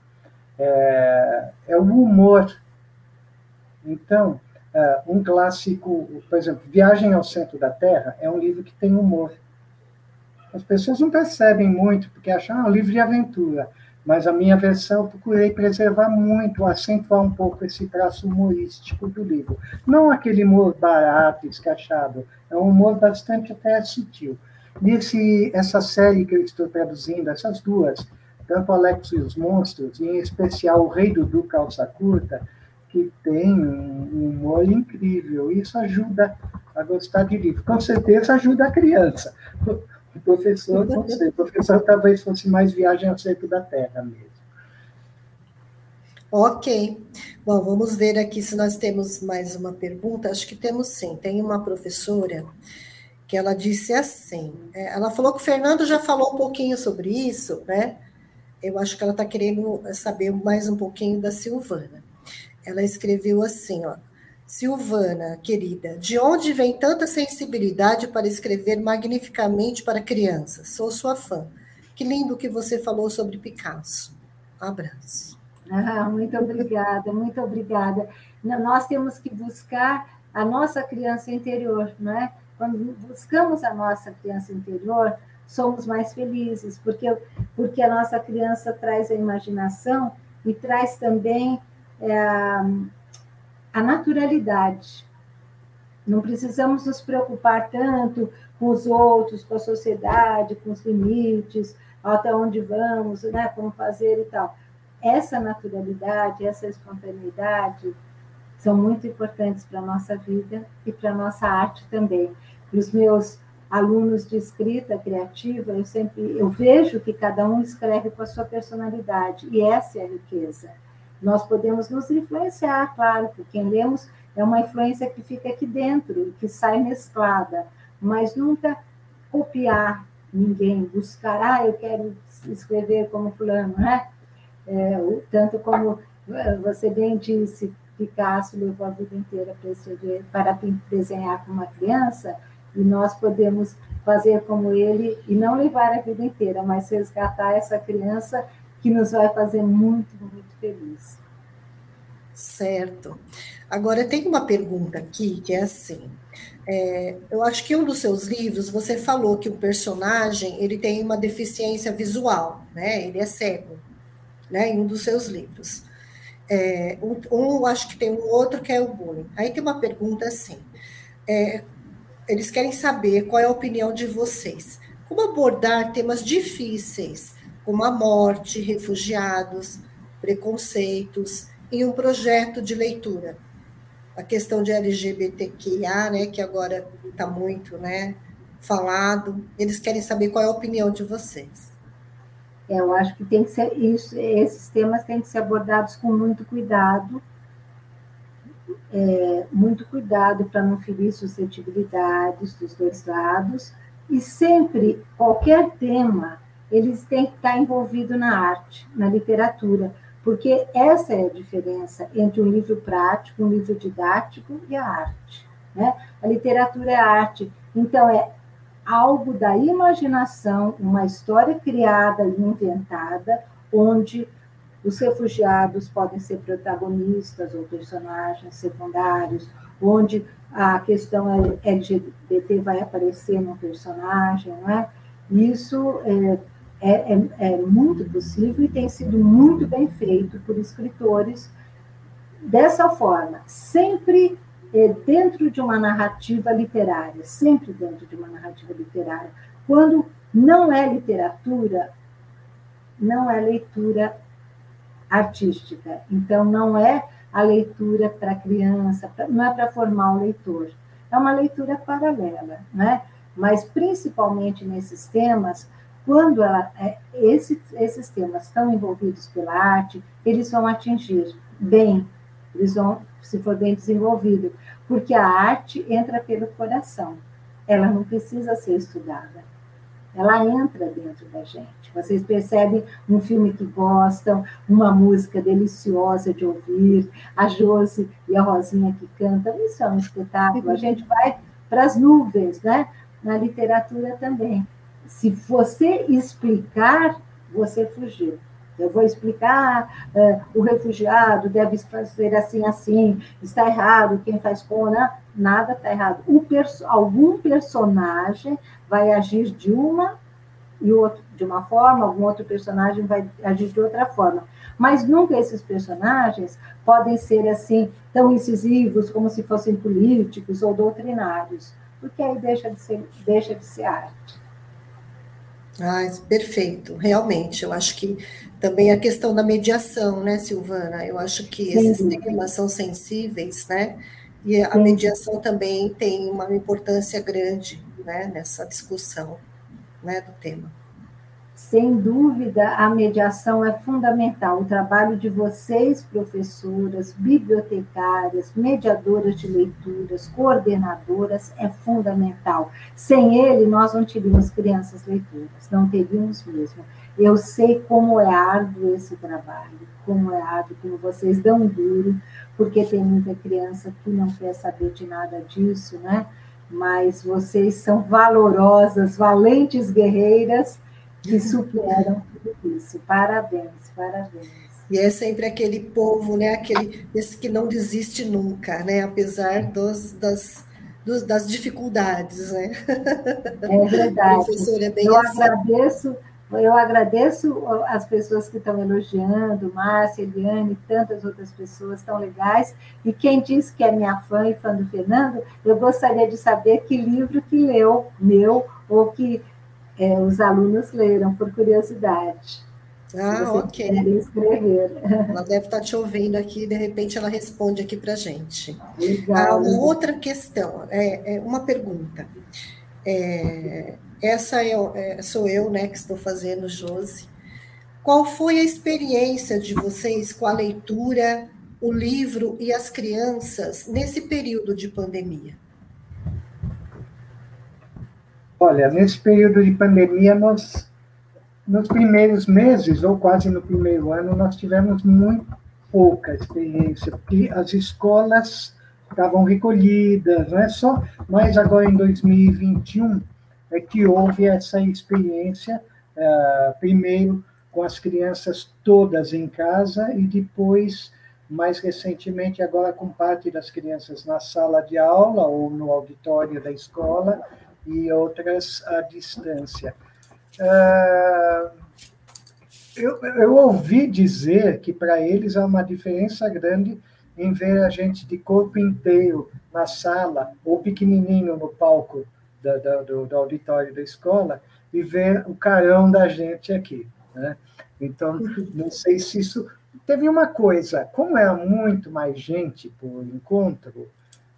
Speaker 3: é, é o humor. Então, é, um clássico, por exemplo, Viagem ao Centro da Terra é um livro que tem humor. As pessoas não percebem muito, porque acham ah, livro de aventura. Mas a minha versão eu procurei preservar muito, acentuar um pouco esse traço humorístico do livro. Não aquele humor barato, escachado, é um humor bastante até sutil. E essa série que eu estou traduzindo, essas duas, tanto Alex e os Monstros, e em especial O Rei Dudu Calça Curta, que tem um humor incrível. Isso ajuda a gostar de livro. Com certeza ajuda a criança. O professor, não sei, professor talvez fosse mais viagem ao centro da Terra mesmo.
Speaker 1: Ok. Bom, vamos ver aqui se nós temos mais uma pergunta. Acho que temos sim. Tem uma professora que ela disse assim: é, ela falou que o Fernando já falou um pouquinho sobre isso, né? Eu acho que ela está querendo saber mais um pouquinho da Silvana. Ela escreveu assim: ó, Silvana, querida, de onde vem tanta sensibilidade para escrever magnificamente para crianças? Sou sua fã. Que lindo que você falou sobre Picasso. Abraço.
Speaker 2: Ah, muito obrigada, muito obrigada. Nós temos que buscar a nossa criança interior, não é? Quando buscamos a nossa criança interior, somos mais felizes, porque, porque a nossa criança traz a imaginação e traz também é, a naturalidade. Não precisamos nos preocupar tanto com os outros, com a sociedade, com os limites, até onde vamos, né, como fazer e tal. essa naturalidade, essa espontaneidade são muito importantes para a nossa vida e para a nossa arte também. Para os meus alunos de escrita criativa, eu sempre eu vejo que cada um escreve com a sua personalidade e essa é a riqueza. Nós podemos nos influenciar, claro, porque quem lemos é uma influência que fica aqui dentro, que sai mesclada, mas nunca copiar ninguém, buscar, ah, eu quero escrever como fulano, né? É, tanto como é, você bem disse, Picasso levou a vida inteira para escrever, para desenhar com uma criança, e nós podemos fazer como ele e não levar a vida inteira, mas resgatar essa criança que nos vai fazer muito, muito feliz.
Speaker 1: Certo. Agora, tem uma pergunta aqui que é assim: é, eu acho que um dos seus livros você falou que o personagem ele tem uma deficiência visual, né? Ele é cego, né? Em um dos seus livros. É, um, um, acho que tem um outro que é o bullying. Aí tem uma pergunta assim: é, eles querem saber qual é a opinião de vocês. Como abordar temas difíceis, como a morte, refugiados, preconceitos, em um projeto de leitura? A questão de LGBTQIA, né, que agora está muito né, falado, eles querem saber qual é a opinião de vocês.
Speaker 2: É, eu acho que tem que ser isso, esses temas têm que ser abordados com muito cuidado, é, muito cuidado para não ferir suscetibilidades dos dois lados, e sempre, qualquer tema, eles têm que estar envolvido na arte, na literatura, porque essa é a diferença entre um livro prático, um livro didático e a arte. Né? A literatura é arte, então é algo da imaginação, uma história criada e inventada, onde os refugiados podem ser protagonistas ou personagens secundários, onde a questão LGBT vai aparecer no personagem, não é? Isso é, é, é, é muito possível e tem sido muito bem feito por escritores dessa forma, sempre é, dentro de uma narrativa literária, sempre dentro de uma narrativa literária. Quando não é literatura, não é leitura artística. Então, não é a leitura para criança, não é para formar o leitor. É uma leitura paralela, né? Mas, principalmente nesses temas, quando ela, é, esses, esses temas estão envolvidos pela arte, eles vão atingir bem, eles vão, se for bem desenvolvido, porque a arte entra pelo coração, ela não precisa ser estudada, ela entra dentro da gente. Vocês percebem um filme que gostam, uma música deliciosa de ouvir, a Josi e a Rosinha que cantam, isso é um espetáculo. A gente vai para as nuvens, né? Na literatura também. Se você explicar, você fugiu. Eu vou explicar, uh, o refugiado deve fazer assim, assim, está errado, quem faz cona, nada está errado. perso algum personagem vai agir de uma e outro de uma forma, algum outro personagem vai agir de outra forma. Mas nunca esses personagens podem ser assim tão incisivos como se fossem políticos ou doutrinários, porque aí deixa de ser, deixa de ser arte.
Speaker 1: Ah, perfeito, realmente. Eu acho que também a questão da mediação, né, Silvana? Eu acho que esses Sim. temas são sensíveis, né? E a Sim. mediação também tem uma importância grande, né, nessa discussão, né, do tema.
Speaker 2: Sem dúvida, a mediação é fundamental. O trabalho de vocês, professoras, bibliotecárias, mediadoras de leituras, coordenadoras, é fundamental. Sem ele, nós não teríamos crianças leitoras, não teríamos mesmo. Eu sei como é árduo esse trabalho, como é árduo, como vocês dão duro, porque tem muita criança que não quer saber de nada disso, né? Mas vocês são valorosas, valentes guerreiras que superam tudo isso. Parabéns, parabéns.
Speaker 1: E é sempre aquele povo, né? Aquele esse que não desiste nunca, né? Apesar dos, das, dos, das dificuldades, né?
Speaker 2: É verdade. é bem eu assim. agradeço, eu agradeço as pessoas que estão elogiando, Márcia, Eliane, tantas outras pessoas tão legais. E quem diz que é minha fã e fã do Fernando, eu gostaria de saber que livro que leu, meu, ou que é, os alunos leram, por curiosidade.
Speaker 1: Ah, ok. Escrever. Ela deve estar te ouvindo aqui, de repente ela responde aqui para a gente. Legal. Ah, uma outra questão, é, é uma pergunta. É, essa é, é, sou eu, né, que estou fazendo, Josi. Qual foi a experiência de vocês com a leitura, o livro e as crianças nesse período de pandemia?
Speaker 3: Olha, nesse período de pandemia, nós, nos primeiros meses, ou quase no primeiro ano, nós tivemos muito pouca experiência, porque as escolas estavam recolhidas, não é só, mas agora em 2021 é que houve essa experiência, uh, primeiro com as crianças todas em casa e depois, mais recentemente, agora com parte das crianças na sala de aula ou no auditório da escola e outras à distância. Uh, eu, eu ouvi dizer que para eles há uma diferença grande em ver a gente de corpo inteiro na sala ou pequenininho no palco do, do, do auditório da escola e ver o carão da gente aqui. Né? Então, não sei se isso. Teve uma coisa, como era muito mais gente por encontro,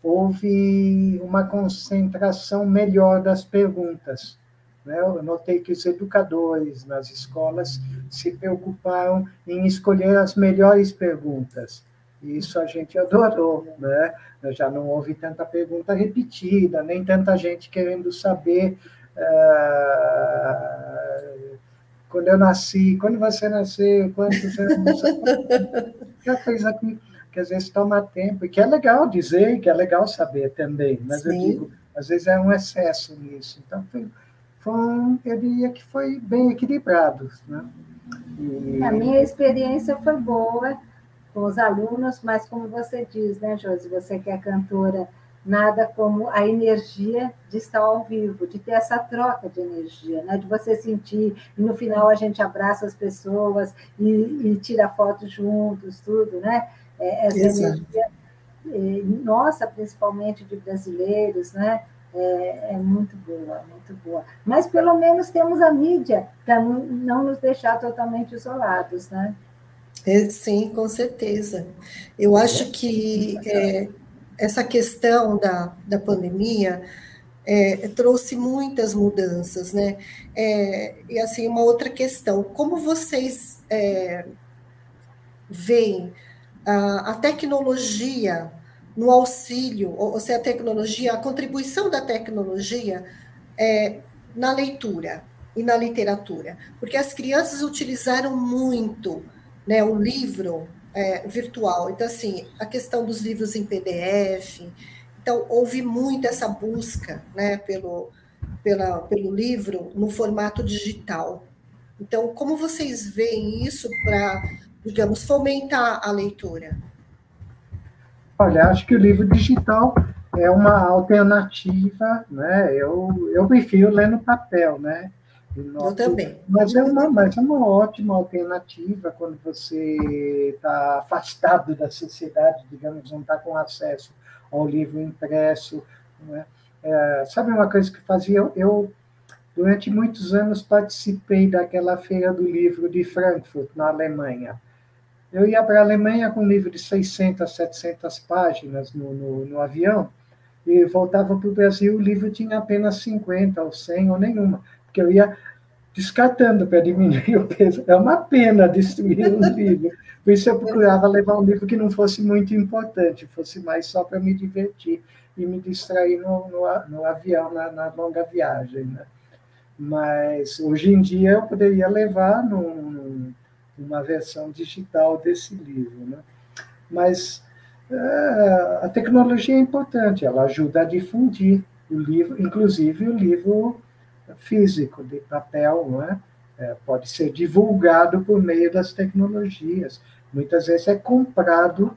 Speaker 3: houve uma concentração melhor das perguntas. Né? Eu notei que os educadores nas escolas se preocuparam em escolher as melhores perguntas. E isso a gente adorou, né? Já não houve tanta pergunta repetida, nem tanta gente querendo saber uh, quando eu nasci, quando você nasceu, quantos anos. Já fez aqui que às vezes toma tempo, e que é legal dizer, que é legal saber também, mas Sim. eu digo, às vezes é um excesso nisso. Então, foi, foi um, eu diria que foi bem equilibrado. Né?
Speaker 2: E... A minha experiência foi boa com os alunos, mas como você diz, né, Josi, você que é cantora, nada como a energia de estar ao vivo, de ter essa troca de energia, né? de você sentir, e no final a gente abraça as pessoas e, e tira fotos juntos, tudo, né? É, essa Exato. energia, nossa, principalmente de brasileiros, né? É, é, muito boa, muito boa. Mas pelo menos temos a mídia para não, nos deixar totalmente isolados, né?
Speaker 1: É, sim, com certeza. Eu acho que é, essa questão da, da pandemia é, trouxe muitas mudanças, né? É, e assim, uma outra questão, como vocês veem a, a, tecnologia no auxílio, ou, ou seja, a tecnologia, a contribuição da tecnologia é, na leitura e na literatura? Porque as crianças utilizaram muito né, o livro é, virtual. Então, assim, a questão dos livros em PDF. Então, houve muito essa busca né, pelo, pela, pelo livro no formato digital. Então, como vocês veem isso para, digamos, fomentar a leitura?
Speaker 3: Olha, acho que o livro digital é uma alternativa, né? Eu, eu prefiro ler no papel, né?
Speaker 1: eu também.
Speaker 3: Mas é, uma, mas é uma ótima alternativa quando você está afastado da sociedade, digamos, não está com acesso ao livro impresso. Né? É, sabe uma coisa que fazia? Eu, durante muitos anos, participei daquela feira do livro de Frankfurt, na Alemanha. Eu ia para a Alemanha com um livro de 600, 700 páginas no, no, no avião, e voltava para o Brasil, o livro tinha apenas 50 ou 100 ou nenhuma porque eu ia descartando para diminuir o peso. É uma pena destruir um livro. Por isso eu procurava levar um livro que não fosse muito importante, fosse mais só para me divertir e me distrair no, no, no avião, na, na, longa viagem. Né? Mas hoje em dia eu poderia levar num, uma versão digital desse livro. Né? Mas uh, a tecnologia é importante, ela ajuda a difundir o livro, inclusive o livro físico, de papel, não é? é? pode ser divulgado por meio das tecnologias. Muitas vezes é comprado,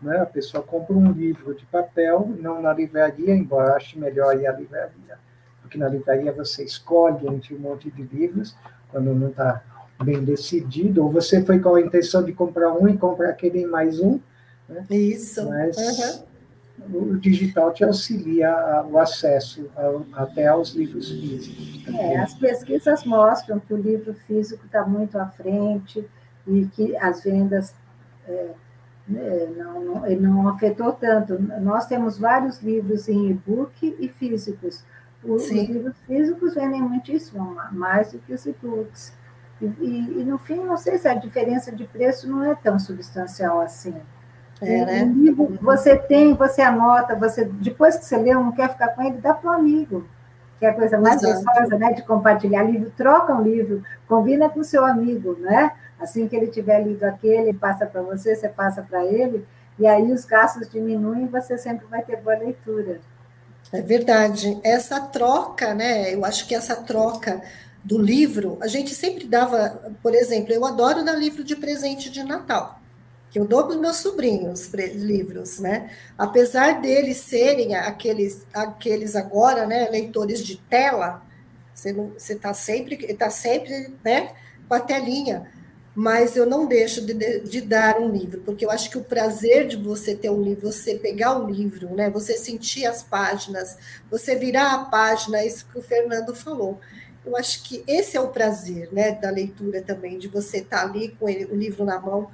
Speaker 3: né? a pessoa compra um livro de papel, não na livraria, embora ache melhor ir à livraria, porque na livraria você escolhe entre um monte de livros, quando não está bem decidido, ou você foi com a intenção de comprar um e compra aquele mais um.
Speaker 1: Né? Isso.
Speaker 3: Mas, uhum. o digital te auxilia o acesso ao, até aos livros físicos.
Speaker 2: É, as pesquisas mostram que o livro físico está muito à frente e que as vendas é, né, não, não, não afetou tanto. Nós temos vários livros em e-book e físicos. Os, livros físicos vendem muitíssimo, mais do que os e-books. E, e, e, no fim, não sei se a diferença de preço não é tão substancial assim. É, né? O livro uhum. você tem, você anota, você depois que você leu, não quer ficar com ele, dá para o amigo. Que é a coisa mais gostosa, né? De compartilhar livro, troca um livro, combina com o seu amigo, né? Assim que ele tiver lido aquele, passa para você, você passa para ele, e aí os gastos diminuem e você sempre vai ter boa leitura.
Speaker 1: É verdade. Essa troca, né? Eu acho que essa troca do livro, a gente sempre dava, por exemplo, eu adoro dar livro de presente de Natal, que eu dou para os meus sobrinhos livros, né? Apesar deles serem aqueles, aqueles agora, né, leitores de tela, você está sempre, tá sempre né, com a telinha mas eu não deixo de, de, de, dar um livro, porque eu acho que o prazer de você ter um livro, você pegar o um livro, né, você sentir as páginas, você virar a página, isso que o Fernando falou. Eu acho que esse é o prazer né, da leitura também, de você estar ali com ele, o livro na mão,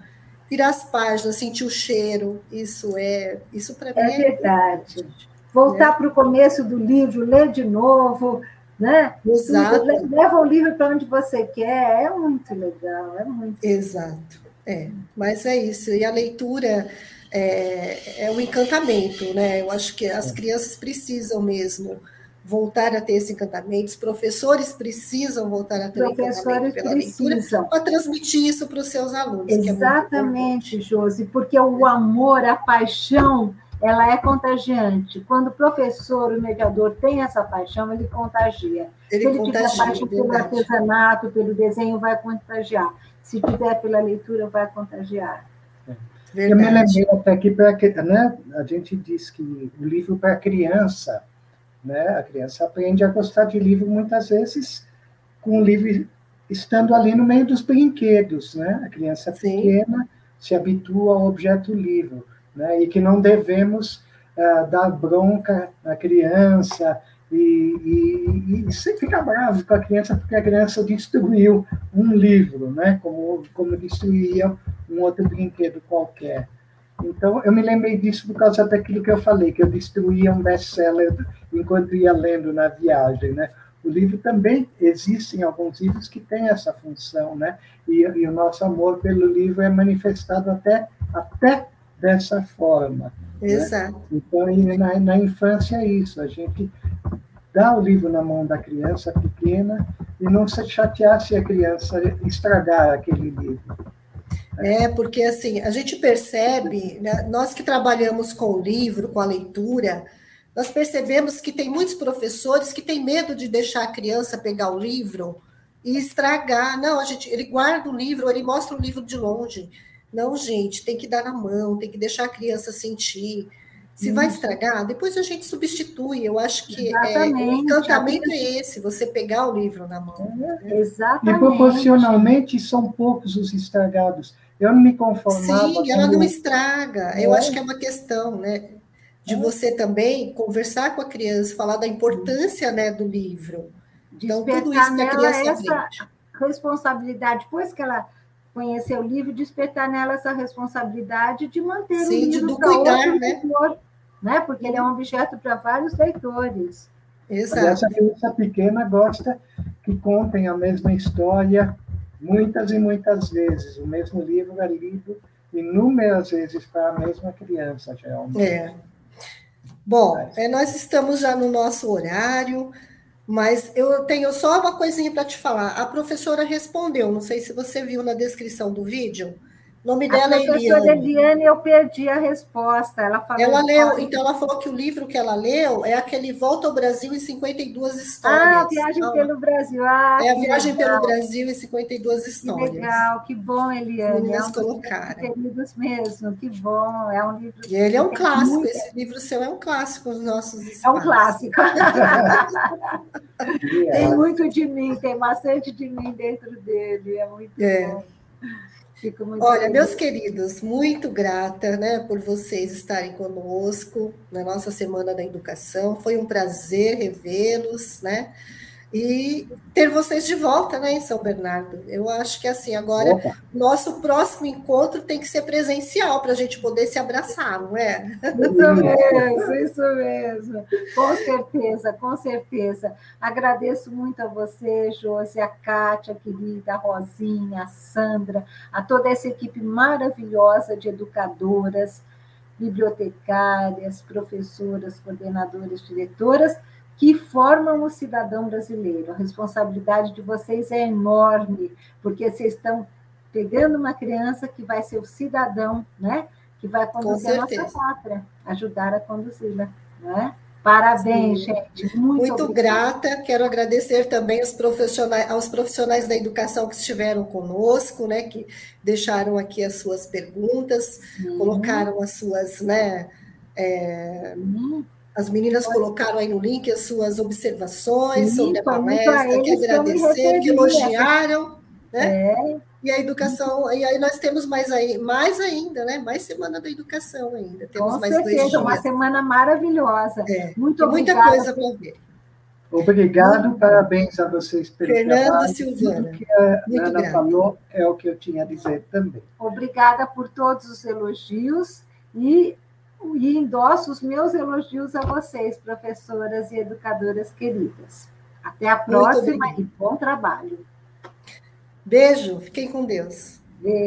Speaker 1: virar as páginas, sentir o cheiro, isso é, isso para
Speaker 2: mim é, é verdade. Voltar né? para o começo do livro, ler de novo, né? Exato. Leva o livro para onde você quer, é muito legal, é muito.
Speaker 1: Exato, é. Mas é isso. E a leitura é, é um encantamento, né? Eu acho que as é. crianças precisam mesmo voltar a ter esse encantamento, os professores precisam voltar a ter
Speaker 2: professores encantamento pela precisam. leitura
Speaker 1: para transmitir isso para os seus alunos.
Speaker 2: Exatamente, é Josi, porque o amor, a paixão ela é contagiante. Quando o professor, o mediador, tem essa paixão, ele contagia. Ele Se ele contagia, tiver paixão pelo artesanato, pelo desenho, vai contagiar. Se tiver pela leitura, vai contagiar.
Speaker 3: Verdade. Eu me lembrei até aqui, para né, a gente diz que o livro para criança, né, a criança aprende a gostar de livro muitas vezes com o livro estando ali no meio dos brinquedos, né? A criança Sim. pequena se habitua ao objeto livro né? e que não devemos uh, dar bronca à criança e, e, e sempre ficar bravo com a criança porque a criança destruiu um livro, né? como, como destruía um outro brinquedo qualquer. Então, eu me lembrei disso por causa daquilo que eu falei, que eu destruía um best-seller enquanto ia lendo na viagem, né? O livro também existem alguns livros que têm essa função, né? E, e o nosso amor pelo livro é manifestado até até dessa forma.
Speaker 1: Né? Exato. Né?
Speaker 3: Então, na, na infância é isso, a gente dá o livro na mão da criança pequena e não se chatear se a criança estragar aquele livro.
Speaker 1: É, porque assim, a gente percebe, né, nós que trabalhamos com o livro, com a leitura, nós percebemos que tem muitos professores que têm medo de deixar a criança pegar o livro e estragar. Não, a gente, ele guarda o livro, ele mostra o livro de longe. Não, gente, tem que dar na mão, tem que deixar a criança sentir. Se hum. vai estragar, depois a gente substitui. Eu acho que é, o encantamento é esse, você pegar o livro na mão.
Speaker 2: É, exatamente.
Speaker 3: E proporcionalmente são poucos os estragados. Eu não me conformava.
Speaker 1: Sim, ela não estraga. É. Eu acho que é uma questão, né? De é. você também conversar com a criança, falar da importância né, do livro.
Speaker 2: Então, tudo isso que a criança essa aprende. responsabilidade, depois que ela conhecer o livro, despertar nela essa responsabilidade de manter Sim, o livro para outro né? leitor, né? Porque ele é um objeto para vários leitores.
Speaker 3: Exato. Essa criança pequena gosta que contem a mesma história muitas e muitas vezes. O mesmo livro é lido inúmeras vezes para a mesma criança, geralmente.
Speaker 1: É. Bom, é, nós estamos já no nosso horário. Mas eu tenho só uma coisinha para te falar. A professora respondeu, não sei se você viu na descrição do vídeo. O nome dela é Eliane. A professora
Speaker 2: Eliane, eu perdi a resposta. Ela falou.
Speaker 1: Ela leu, então ela falou que o livro que ela leu é aquele Volta ao Brasil em 52 histórias.
Speaker 2: Ah, Viagem então, pelo Brasil. Ah,
Speaker 1: é a Viagem legal. pelo Brasil em 52 histórias.
Speaker 2: Que legal, que bom, Eliane.
Speaker 1: Meninas é um colocaram.
Speaker 2: Queridos mesmo, que bom. É um livro.
Speaker 1: E ele é um clássico. Muito... Esse livro seu é um clássico nos nossos espaços.
Speaker 2: É um clássico. tem muito de mim, tem bastante de mim dentro dele. É muito é. bom.
Speaker 1: Fico muito Olha, feliz. meus queridos, muito grata né, por vocês estarem conosco na nossa Semana da Educação. Foi um prazer revê-los, né? E ter vocês de volta né, em São Bernardo. Eu acho que assim, agora Opa. nosso próximo encontro tem que ser presencial para a gente poder se abraçar, não é?
Speaker 2: Isso mesmo, isso mesmo. Com certeza, com certeza. Agradeço muito a você, Josi, a Kátia, a querida, a Rosinha, a Sandra, a toda essa equipe maravilhosa de educadoras, bibliotecárias, professoras, coordenadoras, diretoras que formam o cidadão brasileiro. A responsabilidade de vocês é enorme, porque vocês estão pegando uma criança que vai ser o cidadão, né? Que vai conduzir a nossa pátria, ajudar a conduzi-la, né? Parabéns, Sim. gente.
Speaker 1: Muito, Muito grata. Quero agradecer também aos profissionais, aos profissionais da educação que estiveram conosco, né? Que deixaram aqui as suas perguntas, colocaram as suas, né? É, as meninas colocaram aí no link as suas observações Sim, sobre a palestra, que agradecer, que elogiaram, né? É. E a educação, e aí nós temos mais aí, mais ainda, né? Mais semana da educação ainda. Temos
Speaker 2: Com
Speaker 1: mais
Speaker 2: certeza, dois dias. uma semana maravilhosa. É. Muito
Speaker 1: Muita coisa para ver.
Speaker 3: Obrigado, Muito parabéns a vocês
Speaker 1: pelo Fernando trabalho. Silvana.
Speaker 3: O que a Muito Ana grata. falou é o que eu tinha a dizer também.
Speaker 2: Obrigada por todos os elogios e e endosso os meus elogios a vocês, professoras e educadoras queridas. Até a próxima e bom trabalho.
Speaker 1: Beijo, fiquem com Deus. Beijo.